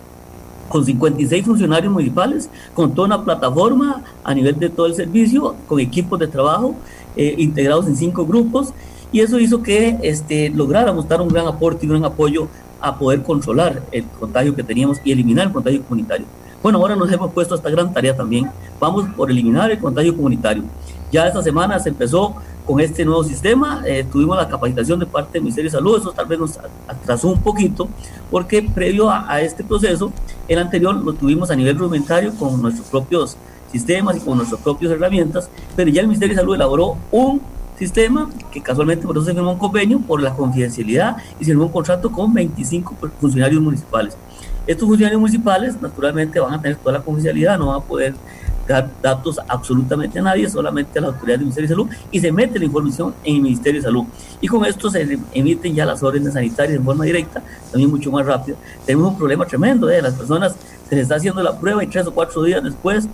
con 56 funcionarios municipales, con toda una plataforma a nivel de todo el servicio, con equipos de trabajo eh, integrados en cinco grupos, y eso hizo que este, lográramos dar un gran aporte y un gran apoyo a poder controlar el contagio que teníamos y eliminar el contagio comunitario. Bueno, ahora nos hemos puesto esta gran tarea también. Vamos por eliminar el contagio comunitario. Ya esta semana se empezó con este nuevo sistema. Eh, tuvimos la capacitación de parte del Ministerio de Salud. Eso tal vez nos atrasó un poquito, porque previo a, este proceso, el anterior lo tuvimos a nivel rudimentario con nuestros propios sistemas y con nuestras propias herramientas, pero ya el Ministerio de Salud elaboró un sistema que casualmente por eso se firmó un convenio por la confidencialidad y se firmó un contrato con 25 funcionarios municipales. Estos funcionarios municipales naturalmente van a tener toda la confidencialidad, no van a poder dar datos absolutamente a nadie, solamente a la autoridad del Ministerio de Salud y se mete la información en el Ministerio de Salud. Y con esto se emiten ya las órdenes sanitarias en forma directa, también mucho más rápido. Tenemos un problema tremendo, ¿eh? las personas se les está haciendo la prueba y tres o cuatro días después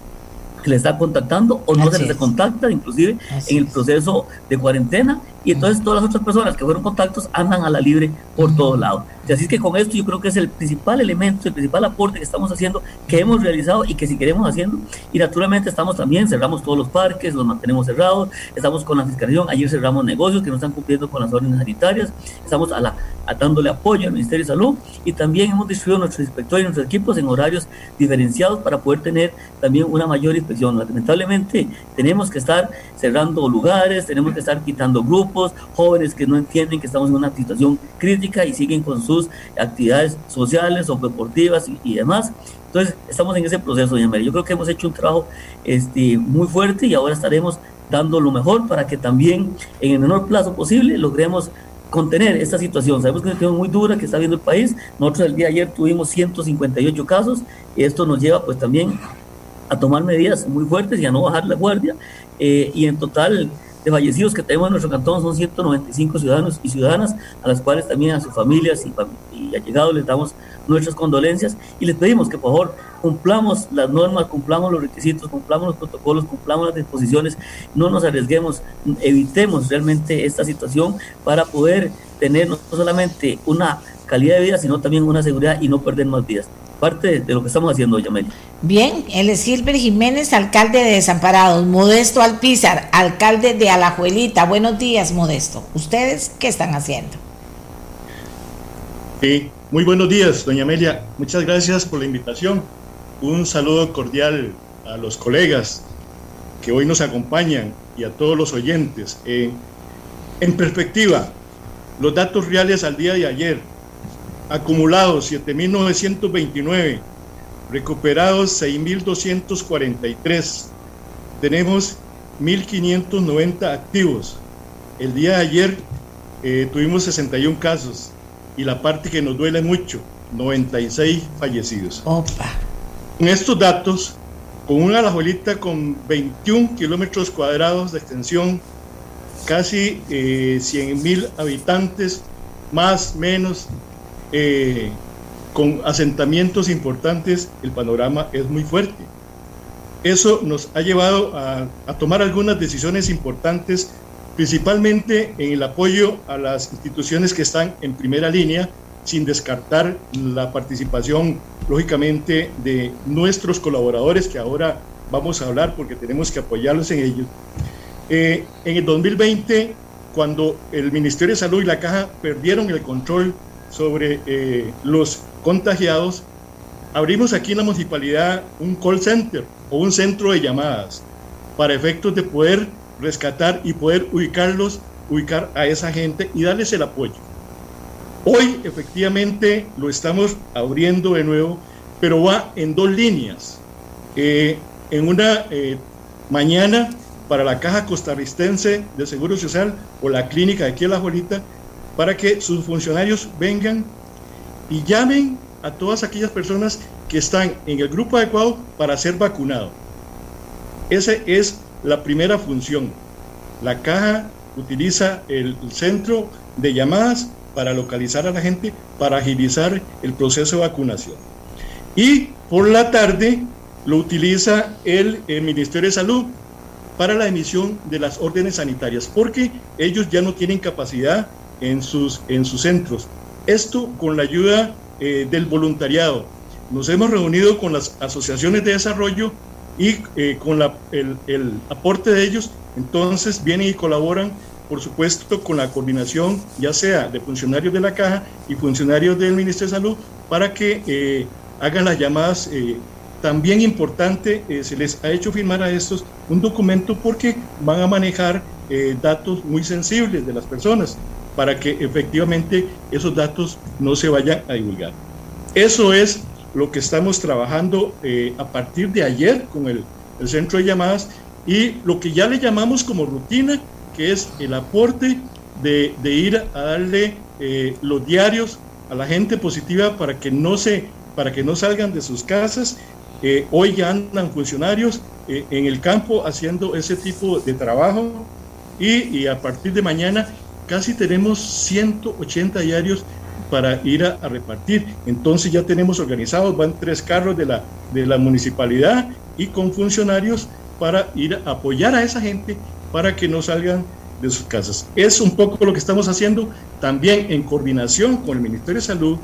se les está contactando o no se les contacta, inclusive en el proceso de cuarentena, y entonces todas las otras personas que fueron contactos andan a la libre por todos lados. Así es que con esto yo creo que es el principal elemento, el principal aporte que estamos haciendo, que hemos realizado y que seguiremos haciendo. Y naturalmente estamos también, cerramos todos los parques, los mantenemos cerrados, estamos con la fiscalización, ayer cerramos negocios que no están cumpliendo con las órdenes sanitarias, estamos a la, dándole apoyo al Ministerio de Salud y también hemos distribuido nuestros inspectores y nuestros equipos en horarios diferenciados para poder tener también una mayor inspección. Lamentablemente tenemos que estar cerrando lugares, tenemos que estar quitando grupos, jóvenes que no entienden que estamos en una situación crítica y siguen con sus actividades sociales o deportivas y, demás. Entonces, estamos en ese proceso, doña Yo creo que hemos hecho un trabajo este, muy fuerte y ahora estaremos dando lo mejor para que también en el menor plazo posible logremos contener esta situación. Sabemos que es una situación muy dura que está viendo el país. Nosotros el día de ayer tuvimos 158 casos y esto nos lleva pues también a tomar medidas muy fuertes y a no bajar la guardia. Eh, y en total de fallecidos que tenemos en nuestro cantón son 195 ciudadanos y ciudadanas, a las cuales también a sus familias y, allegados les damos nuestras condolencias y les pedimos que por favor cumplamos las normas, cumplamos los requisitos, cumplamos los protocolos, cumplamos las disposiciones, no nos arriesguemos, evitemos realmente esta situación para poder tener no solamente una calidad de vida, sino también una seguridad y no perder más vidas. Parte de lo que estamos haciendo, Yamel. Bien, él es Gilbert Jiménez, alcalde de Desamparados, Modesto Alpizar, alcalde de Alajuelita. Buenos días, Modesto. ¿Ustedes qué están haciendo? Sí, muy buenos días, doña Amelia. Muchas gracias por la invitación. Un saludo cordial a los colegas que hoy nos acompañan y a todos los oyentes. en perspectiva, los datos reales al día de ayer, acumulados 7.929, recuperados 6.243, tenemos 1.590 activos. El día de ayer eh, tuvimos 61 casos y la parte que nos duele mucho, 96 fallecidos. Opa. En estos datos, con una alajuelita con 21 kilómetros cuadrados de extensión, casi eh, 100 mil habitantes, más, menos, eh, con asentamientos importantes, el panorama es muy fuerte. Eso nos ha llevado a, a tomar algunas decisiones importantes principalmente en el apoyo a las instituciones que están en primera línea, sin descartar la participación, lógicamente, de nuestros colaboradores, que ahora vamos a hablar porque tenemos que apoyarlos en ellos. Eh, en el 2020, cuando el Ministerio de Salud y la Caja perdieron el control sobre eh, los contagiados, abrimos aquí en la municipalidad un call center o un centro de llamadas para efectos de poder rescatar y poder ubicarlos, ubicar a esa gente y darles el apoyo. Hoy efectivamente lo estamos abriendo de nuevo, pero va en dos líneas. Eh, en una eh, mañana para la Caja Costarricense de Seguro Social o la clínica de aquí en La Juelita, para que sus funcionarios vengan y llamen a todas aquellas personas que están en el grupo adecuado para ser vacunados. Ese es la primera función. La caja utiliza el centro de llamadas para localizar a la gente, para agilizar el proceso de vacunación. Y por la tarde lo utiliza el, Ministerio de Salud para la emisión de las órdenes sanitarias, porque ellos ya no tienen capacidad en sus, en sus centros. Esto con la ayuda eh, del voluntariado. Nos hemos reunido con las asociaciones de desarrollo y eh, con el, aporte de ellos, entonces vienen y colaboran, por supuesto, con la coordinación, ya sea de funcionarios de la caja y funcionarios del Ministerio de Salud, para que eh, hagan las llamadas. Eh, también importante, se les ha hecho firmar a estos un documento porque van a manejar datos muy sensibles de las personas para que efectivamente esos datos no se vayan a divulgar. Eso es lo que estamos trabajando eh, a partir de ayer con el, centro de llamadas y lo que ya le llamamos como rutina, que es el aporte de, ir a darle eh, los diarios a la gente positiva para que no se para que no salgan de sus casas. Eh, hoy ya andan funcionarios en el campo haciendo ese tipo de trabajo y, y a partir de mañana casi tenemos 180 diarios para ir a, repartir. Entonces ya tenemos organizados, van tres carros de la, de la municipalidad y con funcionarios para ir a apoyar a esa gente para que no salgan de sus casas. Es un poco lo que estamos haciendo también en coordinación con el Ministerio de Salud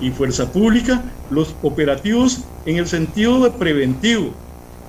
y Fuerza Pública, los operativos en el sentido de preventivo,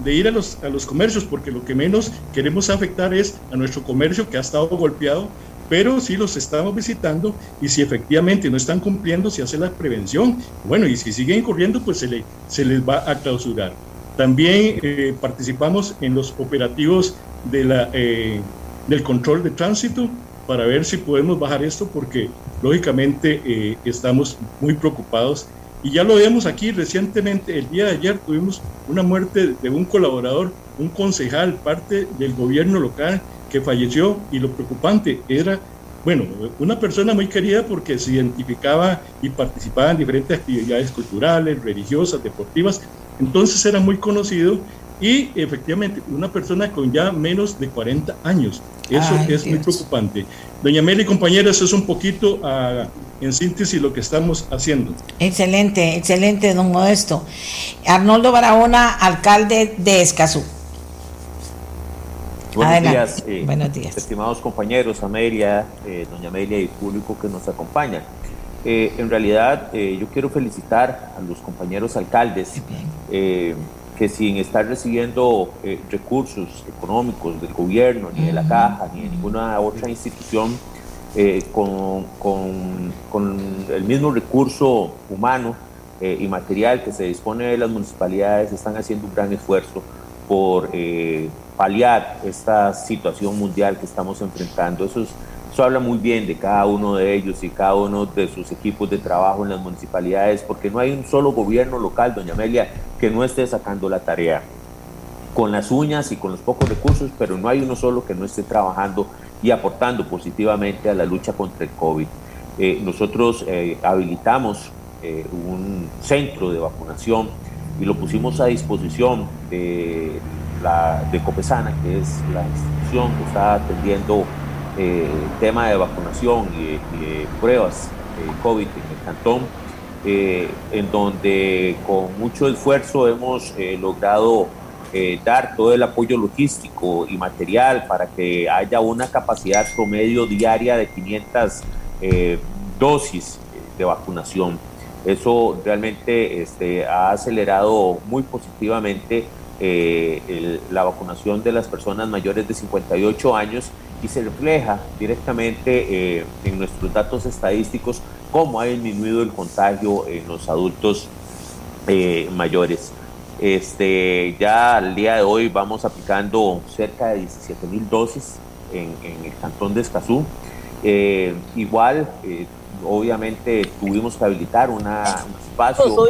de ir a los, a los comercios, porque lo que menos queremos afectar es a nuestro comercio que ha estado golpeado pero si los estamos visitando y si efectivamente no están cumpliendo, se hace la prevención. Bueno, y si siguen corriendo, pues se, le, les va a clausurar. También eh, participamos en los operativos de la, eh, del control de tránsito para ver si podemos bajar esto porque lógicamente eh, estamos muy preocupados y ya lo vemos aquí recientemente, el día de ayer tuvimos una muerte de un colaborador, un concejal, parte del gobierno local que falleció y lo preocupante era, bueno, una persona muy querida porque se identificaba y participaba en diferentes actividades culturales, religiosas, deportivas, entonces era muy conocido y efectivamente una persona con ya menos de 40 años. Eso es muy preocupante. Doña Meli, compañeros, eso es un poquito ah, en síntesis lo que estamos haciendo. Excelente, excelente, don Modesto. Arnoldo Barahona, alcalde de Escazú. Buenos días, eh, Buenos días, estimados compañeros, Amelia, eh, doña Amelia y público que nos acompaña. Eh, en realidad, yo quiero felicitar a los compañeros alcaldes que sin estar recibiendo recursos económicos del gobierno, ni de la caja, ni de ninguna otra institución, con, con, con, el mismo recurso humano y material que se dispone de las municipalidades, están haciendo un gran esfuerzo por paliar esta situación mundial que estamos enfrentando. Eso, eso habla muy bien de cada uno de ellos y cada uno de sus equipos de trabajo en las municipalidades, porque no hay un solo gobierno local, doña Amelia, que no esté sacando la tarea con las uñas y con los pocos recursos, pero no hay uno solo que no esté trabajando y aportando positivamente a la lucha contra el COVID. Eh, nosotros eh, habilitamos eh, un centro de vacunación y lo pusimos a disposición de la, de Copesana, que es la institución que está atendiendo eh, el tema de vacunación y, pruebas de COVID en el cantón, eh, en donde con mucho esfuerzo hemos eh, logrado dar todo el apoyo logístico y material para que haya una capacidad promedio diaria de 500 dosis de vacunación. Eso realmente este, ha acelerado muy positivamente eh, la vacunación de las personas mayores de 58 años y se refleja directamente eh, en nuestros datos estadísticos cómo ha disminuido el contagio en los adultos eh, mayores. Este, ya al día de hoy vamos aplicando cerca de 17 mil dosis en, el cantón de Escazú. Igual, obviamente tuvimos que habilitar una, un espacio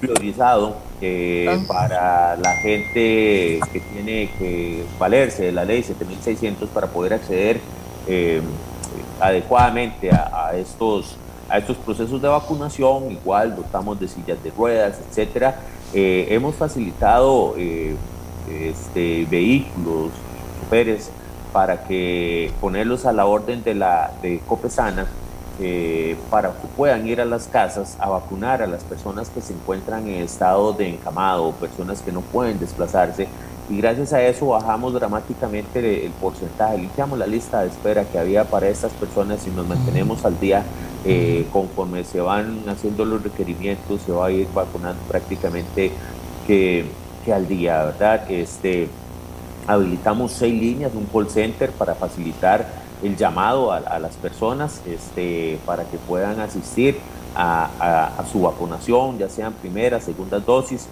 priorizado eh, ah. para la gente que tiene que valerse de la ley 7600 para poder acceder eh, adecuadamente a, estos a estos procesos de vacunación, igual dotamos de sillas de ruedas, etcétera. Eh, hemos facilitado este, vehículos, choferes, para que ponerlos a la orden de la de Copesana eh, para que puedan ir a las casas a vacunar a las personas que se encuentran en estado de encamado, personas que no pueden desplazarse. Y gracias a eso bajamos dramáticamente el porcentaje, limpiamos la lista de espera que había para estas personas y nos mantenemos al día eh, conforme se van haciendo los requerimientos, se va a ir vacunando prácticamente que, que al día, ¿verdad? Este, habilitamos seis líneas, un call center para facilitar el llamado a, las personas este, para que puedan asistir a, su vacunación, ya sean primeras, segundas dosis.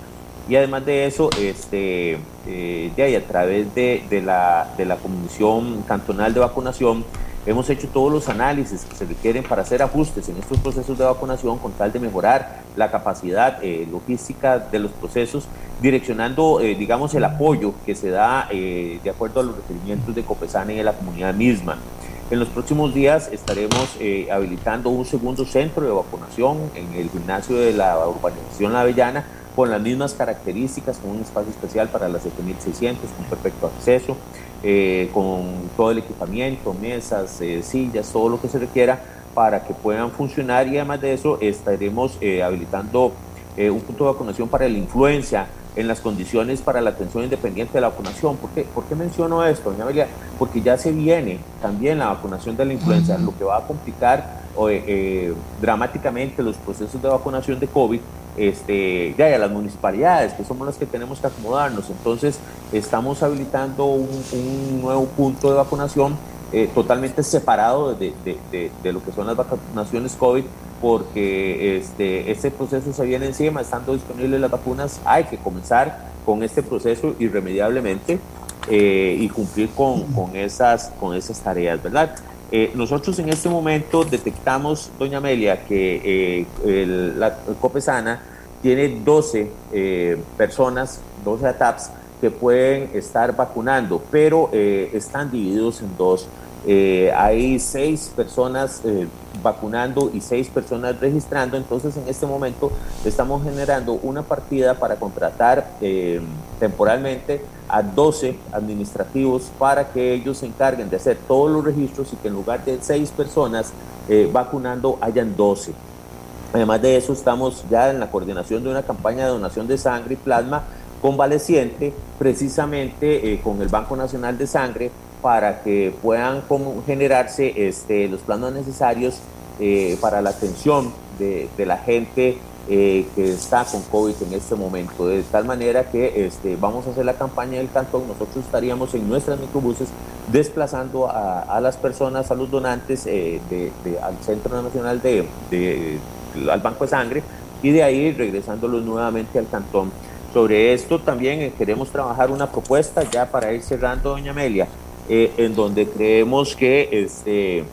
Y además de eso, este, eh, a través de la Comisión Cantonal de Vacunación, hemos hecho todos los análisis que se requieren para hacer ajustes en estos procesos de vacunación con tal de mejorar la capacidad eh, logística de los procesos, direccionando, eh, digamos, el apoyo que se da de acuerdo a los requerimientos de COPESAN y de la comunidad misma. En los próximos días estaremos eh, habilitando un segundo centro de vacunación en el gimnasio de la urbanización La Avellana con las mismas características, con un espacio especial para las 7600, con perfecto acceso, eh, con todo el equipamiento, mesas, eh, sillas, todo lo que se requiera para que puedan funcionar y además de eso estaremos habilitando un punto de vacunación para la influencia en las condiciones para la atención independiente de la vacunación. ¿Por qué, ¿Por qué menciono esto, doña Amelia? Porque ya se viene también la vacunación de la influenza, lo que va a complicar eh, dramáticamente los procesos de vacunación de COVID este, ya, a las municipalidades, que somos las que tenemos que acomodarnos. Entonces, estamos habilitando un, nuevo punto de vacunación eh, totalmente separado de, de, de, lo que son las vacunaciones COVID porque este, este proceso se viene encima, estando disponibles las vacunas, hay que comenzar con este proceso irremediablemente eh, y cumplir con, con, esas, con esas tareas, ¿verdad? Eh, nosotros en este momento detectamos, doña Amelia, que eh, la Copesana tiene 12 personas, 12 ATAPs que pueden estar vacunando, pero están divididos en dos. hay seis personas vacunando y seis personas registrando. Entonces, en este momento estamos generando una partida para contratar eh, temporalmente a 12 administrativos para que ellos se encarguen de hacer todos los registros y que en lugar de 6 personas eh, vacunando hayan 12. Además de eso, estamos ya en la coordinación de una campaña de donación de sangre y plasma convaleciente, precisamente eh, con el Banco Nacional de Sangre, para que puedan generarse este, los planos necesarios eh, para la atención de, la gente eh, que está con COVID en este momento. De tal manera que este, vamos a hacer la campaña del cantón, nosotros estaríamos en nuestras microbuses desplazando a, las personas, a los donantes de, al Centro Nacional de, al Banco de Sangre y de ahí regresándolos nuevamente al cantón. Sobre esto también queremos trabajar una propuesta ya para ir cerrando, doña Amelia, eh, en donde creemos que este,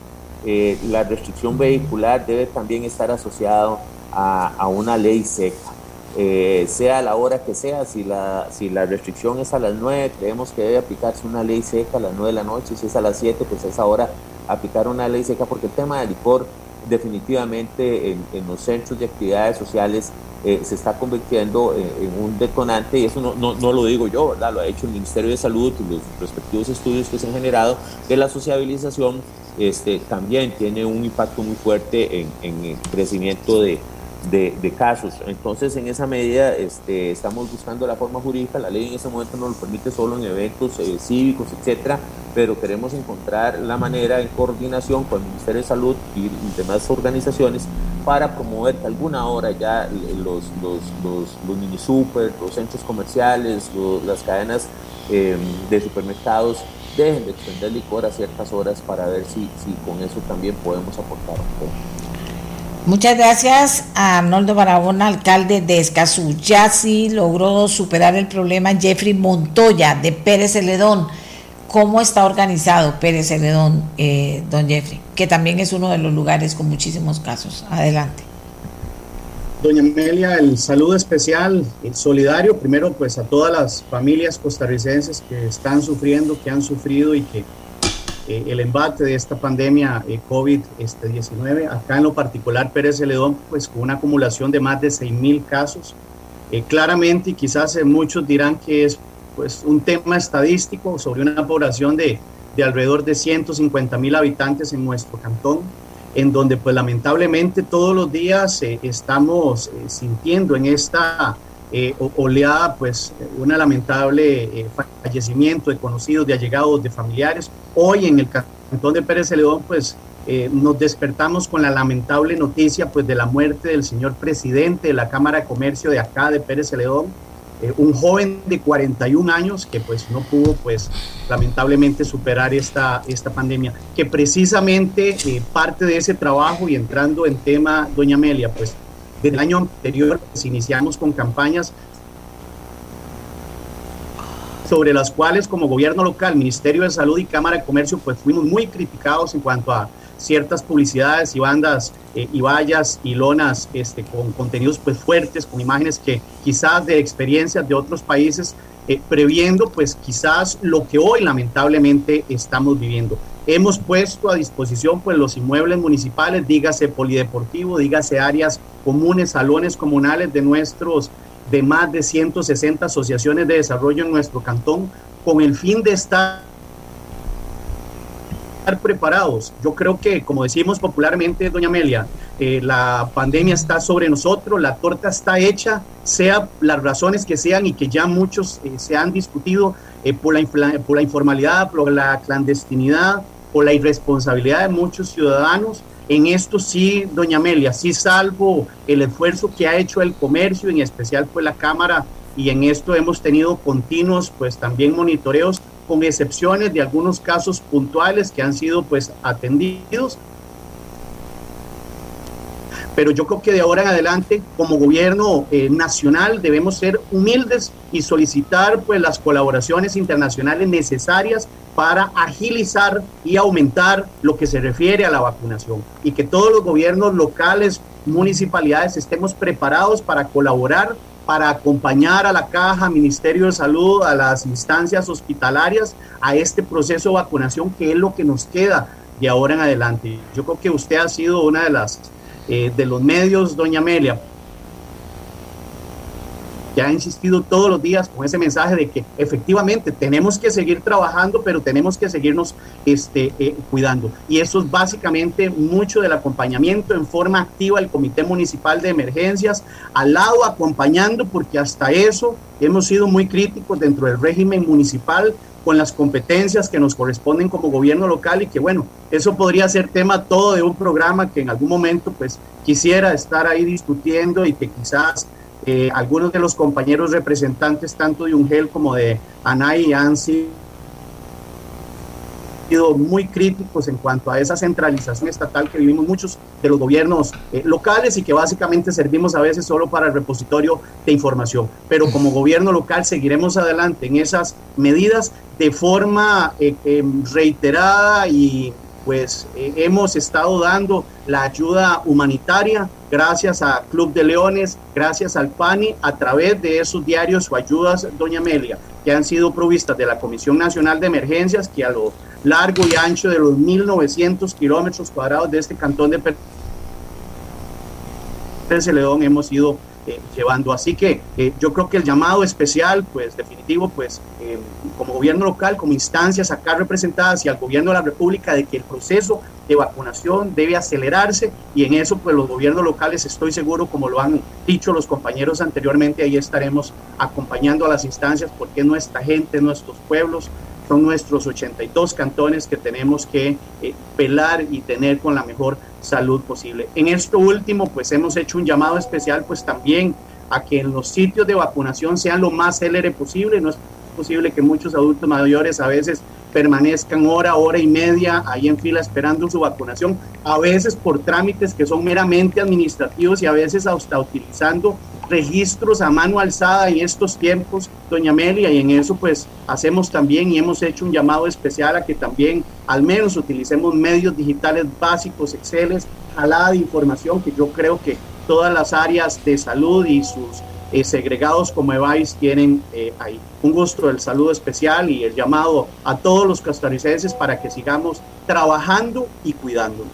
eh, la restricción vehicular debe también estar asociado a, una ley seca. Eh, sea la hora que sea, si la, si la restricción es a las 9, creemos que debe aplicarse una ley seca a las 9 de la noche, si es a las 7, pues es ahora aplicar una ley seca, porque el tema del licor definitivamente en, los centros de actividades sociales se está convirtiendo en, un detonante y eso no, no, lo digo yo. Lo ha hecho el Ministerio de Salud y los respectivos estudios que se han generado de la sociabilización este, también tiene un impacto muy fuerte en, en el crecimiento de, de, casos. Entonces, en esa medida, este, estamos buscando la forma jurídica. La ley en ese momento no lo permite solo en eventos eh, cívicos, etcétera, pero queremos encontrar la manera en coordinación con el Ministerio de Salud y demás organizaciones para promover que alguna hora ya los, los, los, los mini super, los centros comerciales, las cadenas em, de supermercados dejen de extender licor a ciertas horas para ver si, si con eso también podemos aportar un poco. Muchas gracias a Arnoldo Barahona, alcalde de Escazú. Ya sí logró superar el problema Jeffrey Montoya de Pérez Celedón. ¿Cómo está organizado Pérez Celedón, eh, don Jeffrey? Que también es uno de los lugares con muchísimos casos. Adelante. Doña Amelia, el saludo especial y solidario, primero pues a todas las familias costarricenses que están sufriendo, que han sufrido y que eh, el embate de esta pandemia eh, COVID-19. Este, Acá en lo particular, Pérez Celedón, pues con una acumulación de más de 6 mil casos. Eh, claramente, y quizás muchos dirán que es pues, un tema estadístico sobre una población de, de alrededor de 150 mil habitantes en nuestro cantón, en donde pues lamentablemente todos los días estamos sintiendo en esta eh, oleada, pues un lamentable eh, fallecimiento de conocidos, de allegados, de familiares. Hoy en el cantón de Pérez Celedón, pues eh, nos despertamos con la lamentable noticia pues de la muerte del señor presidente de la Cámara de Comercio de acá de Pérez Celedón, un joven de 41 años que pues no pudo pues lamentablemente superar esta, esta pandemia, que precisamente parte de ese trabajo y entrando en tema, doña Amelia, pues del año anterior pues, iniciamos con campañas sobre las cuales como gobierno local, Ministerio de Salud y Cámara de Comercio, pues fuimos muy criticados en cuanto a ciertas publicidades y bandas eh, y vallas y lonas este, con contenidos pues fuertes, con imágenes que quizás de experiencias de otros países, eh, previendo pues quizás lo que hoy lamentablemente estamos viviendo. Hemos puesto a disposición pues los inmuebles municipales, dígase polideportivo, dígase áreas comunes, salones comunales de nuestros de más de 160 asociaciones de desarrollo en nuestro cantón con el fin de estar preparados. Yo creo que, como decimos popularmente, doña Amelia, eh, la pandemia está sobre nosotros, la torta está hecha, sea las razones que sean y que ya muchos eh, se han discutido eh, por, la, por la informalidad, por la clandestinidad, por la irresponsabilidad de muchos ciudadanos. En esto sí, doña Amelia, sí salvo el esfuerzo que ha hecho el comercio, en especial pues la Cámara, y en esto hemos tenido continuos pues también monitoreos, con excepciones de algunos casos puntuales que han sido pues atendidos, pero yo creo que de ahora en adelante, como gobierno eh, nacional, debemos ser humildes y solicitar pues las colaboraciones internacionales necesarias para agilizar y aumentar lo que se refiere a la vacunación y que todos los gobiernos locales, municipalidades estemos preparados para colaborar para acompañar a la caja, Ministerio de Salud, a las instancias hospitalarias, a este proceso de vacunación que es lo que nos queda de ahora en adelante. Yo creo que usted ha sido una de las eh, de los medios, doña Amelia, que ha insistido todos los días con ese mensaje de que efectivamente tenemos que seguir trabajando, pero tenemos que seguirnos este, eh, cuidando. Y eso es básicamente mucho del acompañamiento en forma activa del Comité Municipal de Emergencias, al lado acompañando, porque hasta eso hemos sido muy críticos dentro del régimen municipal con las competencias que nos corresponden como gobierno local y que bueno, eso podría ser tema todo de un programa que en algún momento pues quisiera estar ahí discutiendo y que quizás eh, algunos de los compañeros representantes tanto de UNGEL como de ANAI han sido muy críticos en cuanto a esa centralización estatal que vivimos muchos de los gobiernos eh, locales y que básicamente servimos a veces solo para el repositorio de información. Pero como gobierno local seguiremos adelante en esas medidas de forma eh, reiterada y pues eh, hemos estado dando la ayuda humanitaria gracias a Club de Leones, gracias al PANI, a través de esos diarios o ayudas, doña Amelia, que han sido provistas de la Comisión Nacional de Emergencias, que a lo largo y ancho de los 1.900 kilómetros cuadrados de este cantón de León hemos ido eh, llevando. Así que eh, yo creo que el llamado especial, pues definitivo, pues eh, como gobierno local, como instancias acá representadas y al gobierno de la República, de que el proceso de vacunación debe acelerarse y en eso pues los gobiernos locales estoy seguro, como lo han dicho los compañeros anteriormente, ahí estaremos acompañando a las instancias porque nuestra gente, nuestros pueblos, son nuestros 82 cantones que tenemos que eh, pelar y tener con la mejor salud posible. En esto último, pues hemos hecho un llamado especial, pues también a que en los sitios de vacunación sean lo más célere posible. No es posible que muchos adultos mayores a veces permanezcan hora, hora y media ahí en fila esperando su vacunación, a veces por trámites que son meramente administrativos y a veces hasta utilizando registros a mano alzada en estos tiempos, doña Amelia, y en eso pues hacemos también y hemos hecho un llamado especial a que también al menos utilicemos medios digitales básicos, Excel, jalada de información, que yo creo que todas las áreas de salud y sus eh, segregados como EVAIS tienen eh, ahí. Un gusto del saludo especial y el llamado a todos los costarricenses para que sigamos trabajando y cuidándonos.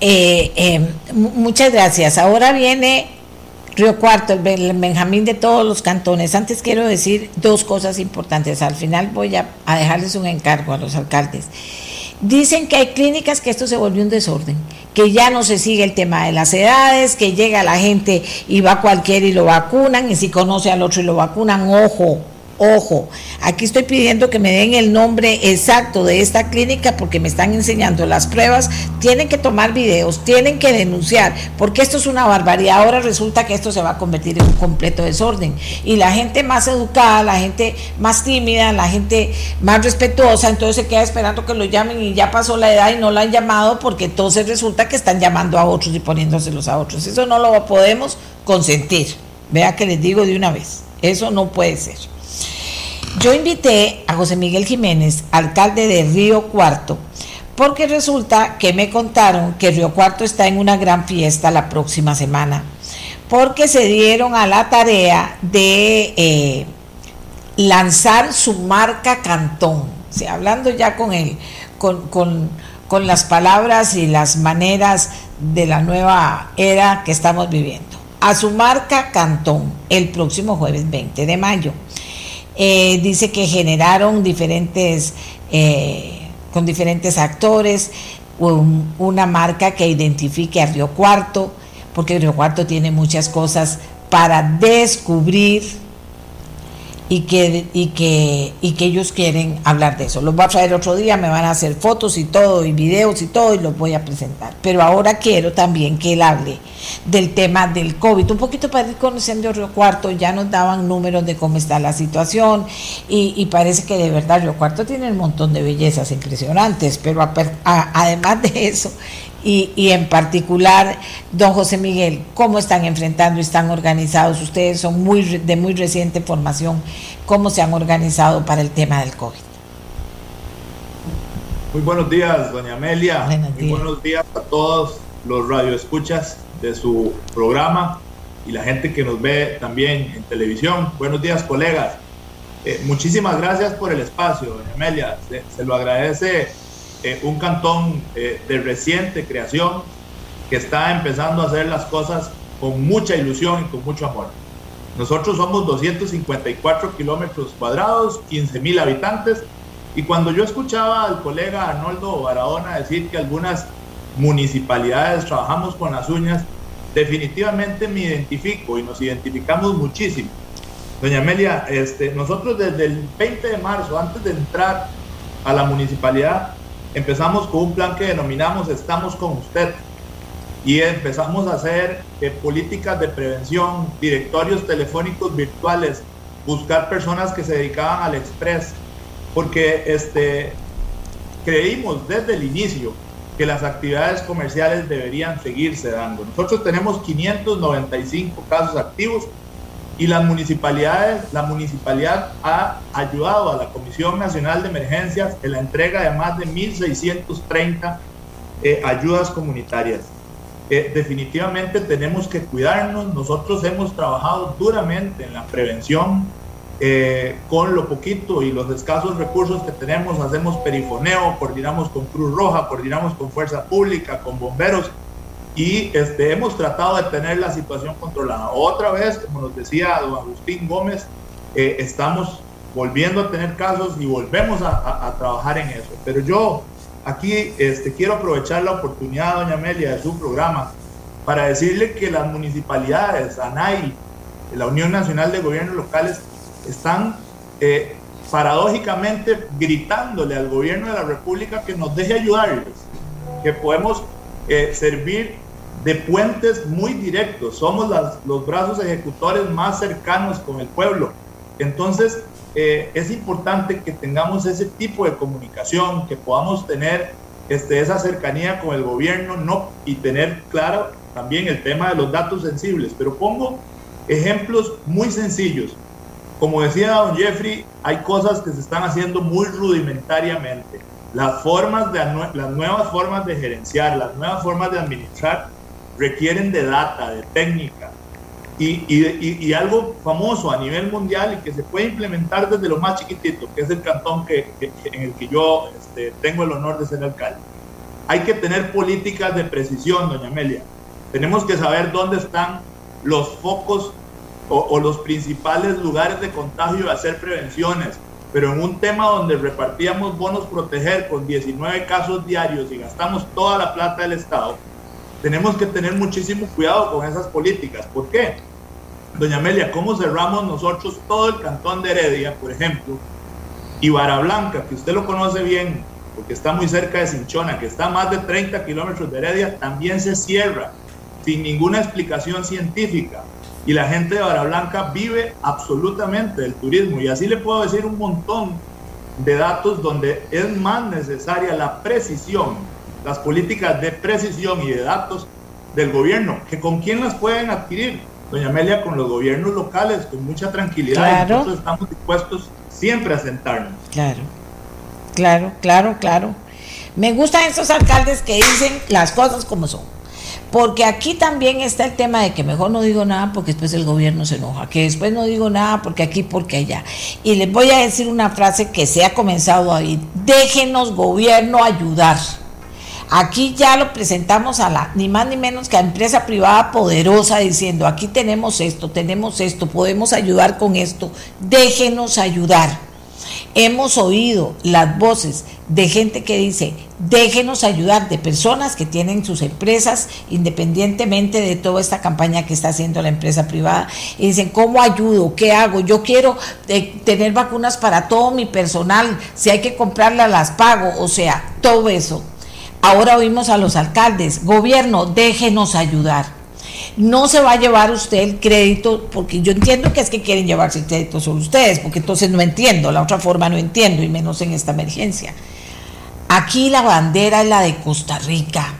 Eh, muchas gracias. Ahora viene Río Cuarto, el Benjamín de todos los cantones. Antes quiero decir dos cosas importantes. Al final voy a, dejarles un encargo a los alcaldes. Dicen que hay clínicas que esto se volvió un desorden, que ya no se sigue el tema de las edades, que llega la gente y va cualquiera y lo vacunan, y si conoce al otro y lo vacunan, ojo, Ojo, aquí estoy pidiendo que me den el nombre exacto de esta clínica porque me están enseñando las pruebas. Tienen que tomar videos, tienen que denunciar, porque esto es una barbaridad. Ahora resulta que esto se va a convertir en un completo desorden. Y la gente más educada, la gente más tímida, la gente más respetuosa, entonces se queda esperando que lo llamen y ya pasó la edad y no la han llamado porque entonces resulta que están llamando a otros y poniéndoselos a otros. Eso no lo podemos consentir. Vea que les digo de una vez, eso no puede ser. Yo invité a José Miguel Jiménez, alcalde de Río Cuarto, porque resulta que me contaron que Río Cuarto está en una gran fiesta la próxima semana, porque se dieron a la tarea de eh, lanzar su marca Cantón, hablando ya con él, con, con las palabras y las maneras de la nueva era que estamos viviendo. A su marca Cantón el próximo jueves 20 de mayo. Eh, dice que generaron diferentes, eh, con diferentes actores, una marca que identifique a Río Cuarto, porque Río Cuarto tiene muchas cosas para descubrir y que, y que, y que ellos quieren hablar de eso. Los voy a traer otro día, me van a hacer fotos y todo, y videos y todo, y los voy a presentar. Pero ahora quiero también que él hable del tema del COVID, un poquito para ir conociendo Río Cuarto, ya nos daban números de cómo está la situación, y, parece que de verdad Río Cuarto tiene un montón de bellezas impresionantes, pero además de eso, y, en particular, don José Miguel, ¿cómo están enfrentando, están organizados? Ustedes son muy de muy reciente formación, ¿cómo se han organizado para el tema del COVID? Muy buenos días, doña Amelia. muy buenos días a todos los radioescuchas de su programa y la gente que nos ve también en televisión. Buenos días, colegas. Eh, muchísimas gracias por el espacio, doña Amelia. se lo agradece eh, un cantón eh, de reciente creación que está empezando a hacer las cosas con mucha ilusión y con mucho amor. Nosotros somos 254 kilómetros cuadrados, 15 mil habitantes, y cuando yo escuchaba al colega Arnoldo Barahona decir que algunas municipalidades trabajamos con las uñas, definitivamente me identifico y nos identificamos muchísimo. Doña Amelia, este, nosotros desde el 20 de marzo, antes de entrar a la municipalidad, empezamos con un plan que denominamos Estamos con usted y empezamos a hacer eh, políticas de prevención, directorios telefónicos virtuales, buscar personas que se dedicaban al express, porque este, creímos desde el inicio que las actividades comerciales deberían seguirse dando. Nosotros tenemos 595 casos activos y las municipalidades, la municipalidad ha ayudado a la Comisión Nacional de Emergencias en la entrega de más de 1.630 eh, ayudas comunitarias. Eh, definitivamente tenemos que cuidarnos. Nosotros hemos trabajado duramente en la prevención eh, con lo poquito y los escasos recursos que tenemos. Hacemos perifoneo, coordinamos con Cruz Roja, coordinamos con Fuerza Pública, con bomberos y este, hemos tratado de tener la situación controlada. Otra vez, como nos decía don Agustín Gómez, eh, estamos volviendo a tener casos y volvemos a, a trabajar en eso. Pero yo aquí este, quiero aprovechar la oportunidad, doña Amelia, de su programa para decirle que las municipalidades, ANAI, la Unión Nacional de Gobiernos Locales, están eh, paradójicamente gritándole al gobierno de la República que nos deje ayudarles, que podemos eh, servir de puentes muy directos, somos los brazos ejecutores más cercanos con el pueblo. Entonces, eh, es importante que tengamos ese tipo de comunicación, que podamos tener este, esa cercanía con el gobierno no, y tener claro también el tema de los datos sensibles. Pero pongo ejemplos muy sencillos. Como decía don Jeffrey, hay cosas que se están haciendo muy rudimentariamente. Las, formas de, las nuevas formas de gerenciar, las nuevas formas de administrar requieren de data, de técnica, y, y, y, algo famoso a nivel mundial y que se puede implementar desde lo más chiquitito, que es el cantón que, en el que yo este, tengo el honor de ser alcalde. Hay que tener políticas de precisión, doña Amelia. Tenemos que saber dónde están los focos o, o los principales lugares de contagio y hacer prevenciones. Pero en un tema donde repartíamos bonos proteger con 19 casos diarios y gastamos toda la plata del Estado, tenemos que tener muchísimo cuidado con esas políticas. ¿Por qué? Doña Amelia, ¿cómo cerramos nosotros todo el cantón de Heredia, por ejemplo? Y Barablanca, que usted lo conoce bien, porque está muy cerca de Cinchona, que está a más de 30 kilómetros de Heredia, también se cierra sin ninguna explicación científica. Y la gente de Barablanca vive absolutamente del turismo. Y así le puedo decir un montón de datos donde es más necesaria la precisión las políticas de precisión y de datos del gobierno, que con quién las pueden adquirir, doña Amelia, con los gobiernos locales, con mucha tranquilidad. Nosotros estamos dispuestos siempre a sentarnos. Claro, claro, claro, claro. Me gustan esos alcaldes que dicen las cosas como son. Porque aquí también está el tema de que mejor no digo nada porque después el gobierno se enoja, que después no digo nada porque aquí, porque allá. Y les voy a decir una frase que se ha comenzado a oír, déjenos gobierno ayudar. Aquí ya lo presentamos a la, ni más ni menos que a empresa privada poderosa diciendo, aquí tenemos esto, tenemos esto, podemos ayudar con esto, déjenos ayudar. Hemos oído las voces de gente que dice, déjenos ayudar, de personas que tienen sus empresas, independientemente de toda esta campaña que está haciendo la empresa privada, y dicen, ¿cómo ayudo? ¿Qué hago? Yo quiero eh, tener vacunas para todo mi personal, si hay que comprarlas, las pago, o sea, todo eso Ahora oímos a los alcaldes, gobierno, déjenos ayudar. No se va a llevar usted el crédito, porque yo entiendo que es que quieren llevarse el crédito sobre ustedes, porque entonces no entiendo, la otra forma no entiendo, y menos en esta emergencia. Aquí la bandera es la de Costa Rica.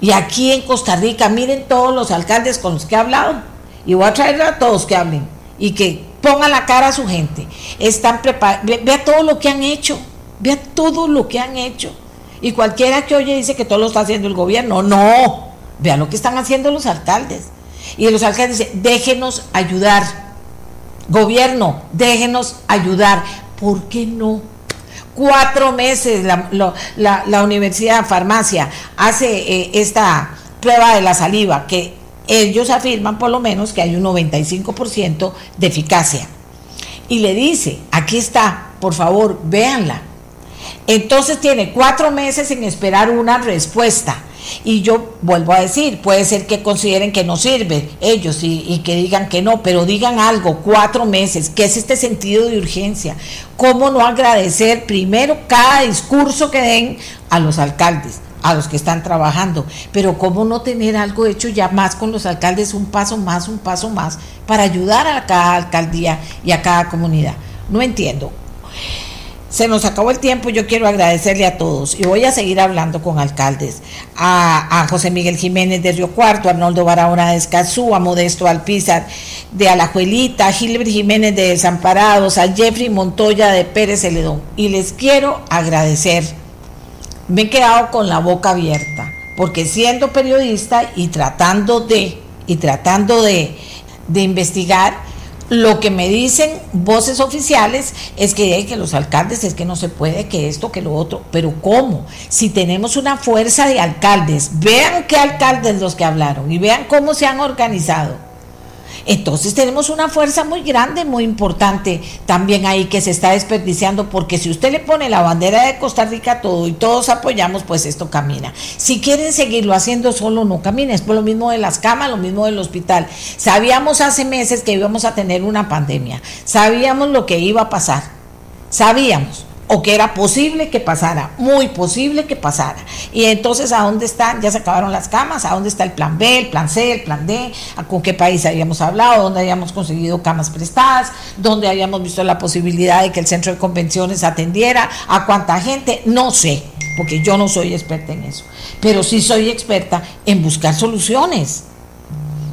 Y aquí en Costa Rica, miren todos los alcaldes con los que he hablado, y voy a traer a todos que hablen, y que pongan la cara a su gente. Están preparados, vea todo lo que han hecho, vea todo lo que han hecho y cualquiera que oye dice que todo lo está haciendo el gobierno. No, vean lo que están haciendo los alcaldes. Y los alcaldes dicen, déjenos ayudar. Gobierno, déjenos ayudar. ¿Por qué no? Cuatro meses la, la, Universidad de Farmacia hace eh, esta prueba de la saliva, que ellos afirman por lo menos que hay un 95% de eficacia. Y le dice, aquí está, por favor, véanla. Entonces tiene cuatro meses en esperar una respuesta. Y yo vuelvo a decir, puede ser que consideren que no sirve ellos y, que digan que no, pero digan algo, cuatro meses, ¿qué es este sentido de urgencia? ¿Cómo no agradecer primero cada discurso que den a los alcaldes? a los que están trabajando, pero cómo no tener algo hecho ya más con los alcaldes, un paso más, un paso más, para ayudar a cada alcaldía y a cada comunidad. No entiendo. Se nos acabó el tiempo, yo quiero agradecerle a todos. Y voy a seguir hablando con alcaldes, a, José Miguel Jiménez de Río Cuarto, a Arnoldo Barahona de Escazú, a Modesto Alpizar de Alajuelita, a Gilbert Jiménez de Desamparados, a Jeffrey Montoya de Pérez Celedón. Y les quiero agradecer, me he quedado con la boca abierta, porque siendo periodista y tratando de, y tratando de, de investigar, lo que me dicen voces oficiales es que, hay que los alcaldes es que no se puede, que esto, que lo otro. Pero ¿cómo? Si tenemos una fuerza de alcaldes, vean qué alcaldes los que hablaron y vean cómo se han organizado entonces tenemos una fuerza muy grande, muy importante también ahí que se está desperdiciando, porque si usted le pone la bandera de Costa Rica todo y todos apoyamos, pues esto camina. Si quieren seguirlo haciendo solo, no camina. Es lo mismo de las camas, lo mismo del hospital. Sabíamos hace meses que íbamos a tener una pandemia, sabíamos lo que iba a pasar, sabíamos o que era posible que pasara, muy posible que pasara. Y entonces, ¿a dónde están? Ya se acabaron las camas, ¿a dónde está el plan B, el plan C, el plan D? ¿Con qué país habíamos hablado? ¿Dónde habíamos conseguido camas prestadas? ¿Dónde habíamos visto la posibilidad de que el centro de convenciones atendiera? ¿A cuánta gente? No sé, porque yo no soy experta en eso, pero sí soy experta en buscar soluciones.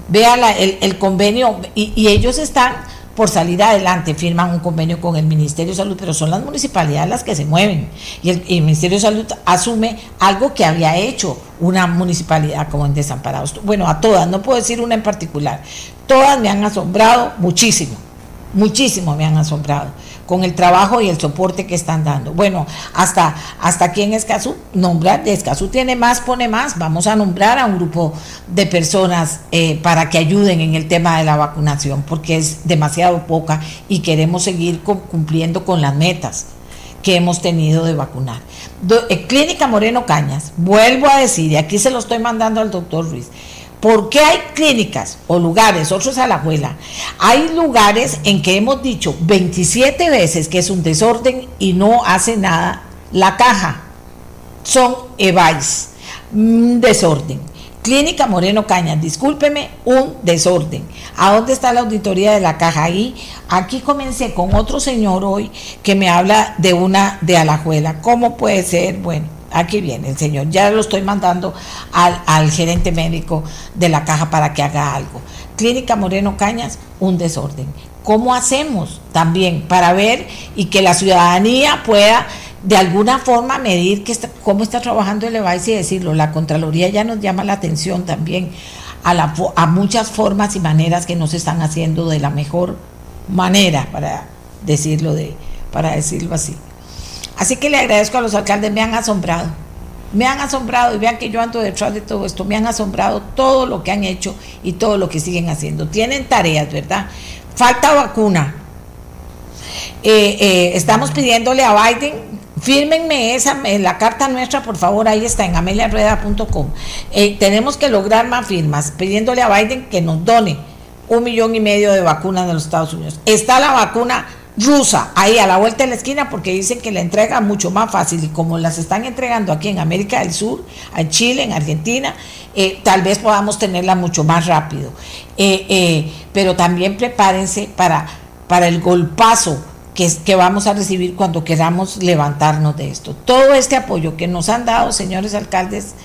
Vea el, convenio y, y ellos están por salir adelante firman un convenio con el Ministerio de Salud, pero son las municipalidades las que se mueven. Y el, Ministerio de Salud asume algo que había hecho una municipalidad como en Desamparados. Bueno, a todas, no puedo decir una en particular. Todas me han asombrado muchísimo, muchísimo me han asombrado con el trabajo y el soporte que están dando. Bueno, hasta, hasta aquí en Escazú, nombrar, de Escazú tiene más, pone más, vamos a nombrar a un grupo de personas eh, para que ayuden en el tema de la vacunación, porque es demasiado poca y queremos seguir cumpliendo con las metas que hemos tenido de vacunar. Eh, Clínica Moreno Cañas, vuelvo a decir, y aquí se lo estoy mandando al doctor Ruiz, ¿Por qué hay clínicas o lugares, otros a la abuela? Hay lugares en que hemos dicho 27 veces que es un desorden y no hace nada la caja. Son EVAIS, un desorden. Clínica Moreno Cañas, discúlpeme, un desorden. ¿A dónde está la auditoría de la caja? Ahí, aquí comencé con otro señor hoy que me habla de una de Alajuela. ¿Cómo puede ser? Bueno, aquí viene el señor, ya lo estoy mandando al, gerente médico de la caja para que haga algo. Clínica Moreno Cañas, un desorden. ¿Cómo hacemos también para ver y que la ciudadanía pueda de alguna forma medir que cómo está trabajando el EVAIS y decirlo? La Contraloría ya nos llama la atención también a, la, a muchas formas y maneras que no se están haciendo de la mejor manera, para decirlo, de, para decirlo así. Así que le agradezco a los alcaldes, me han asombrado, me han asombrado y vean que yo ando detrás de todo esto, me han asombrado todo lo que han hecho y todo lo que siguen haciendo. Tienen tareas, ¿verdad? Falta vacuna. Eh, eh, estamos pidiéndole a Biden, fírmenme esa, la carta nuestra, por favor, ahí está en ameliarrueda.com. Eh, tenemos que lograr más firmas, pidiéndole a Biden que nos done un millón y medio de vacunas de los Estados Unidos. Está la vacuna rusa ahí a la vuelta de la esquina porque dicen que la entrega mucho más fácil y como las están entregando aquí en América del Sur, en Chile, en Argentina, eh, tal vez podamos tenerla mucho más rápido. Eh, eh, pero también prepárense para, para el golpazo que, que vamos a recibir cuando queramos levantarnos de esto. Todo este apoyo que nos han dado, señores alcaldes,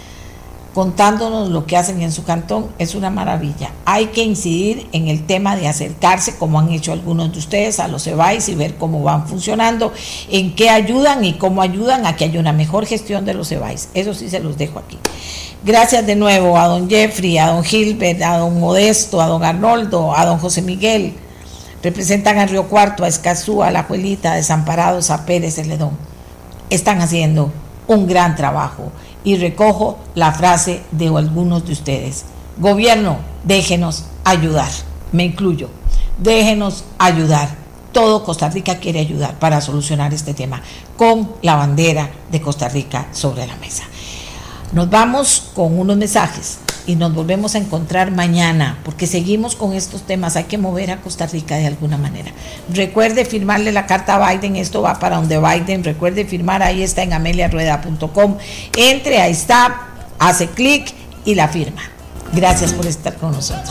contándonos lo que hacen en su cantón, es una maravilla. Hay que incidir en el tema de acercarse, como han hecho algunos de ustedes, a los EBAIS y ver cómo van funcionando, en qué ayudan y cómo ayudan a que haya una mejor gestión de los EBAIS. Eso sí se los dejo aquí. Gracias de nuevo a don Jeffrey, a don Gilbert, a don Modesto, a don Arnoldo, a don José Miguel. Representan a Río Cuarto, a Escazú, a La Juelita, a Desamparados, a Pérez Celedón. Están haciendo un gran trabajo y recojo la frase de algunos de ustedes. Gobierno, déjenos ayudar, me incluyo, déjenos ayudar. Todo Costa Rica quiere ayudar para solucionar este tema con la bandera de Costa Rica sobre la mesa. Nos vamos con unos mensajes y nos volvemos a encontrar mañana, porque seguimos con estos temas. Hay que mover a Costa Rica de alguna manera. Recuerde firmarle la carta a Biden, esto va para donde Biden. Recuerde firmar, ahí está en ameliarueda.com. Entre, ahí está, hace clic y la firma. Gracias por estar con nosotros.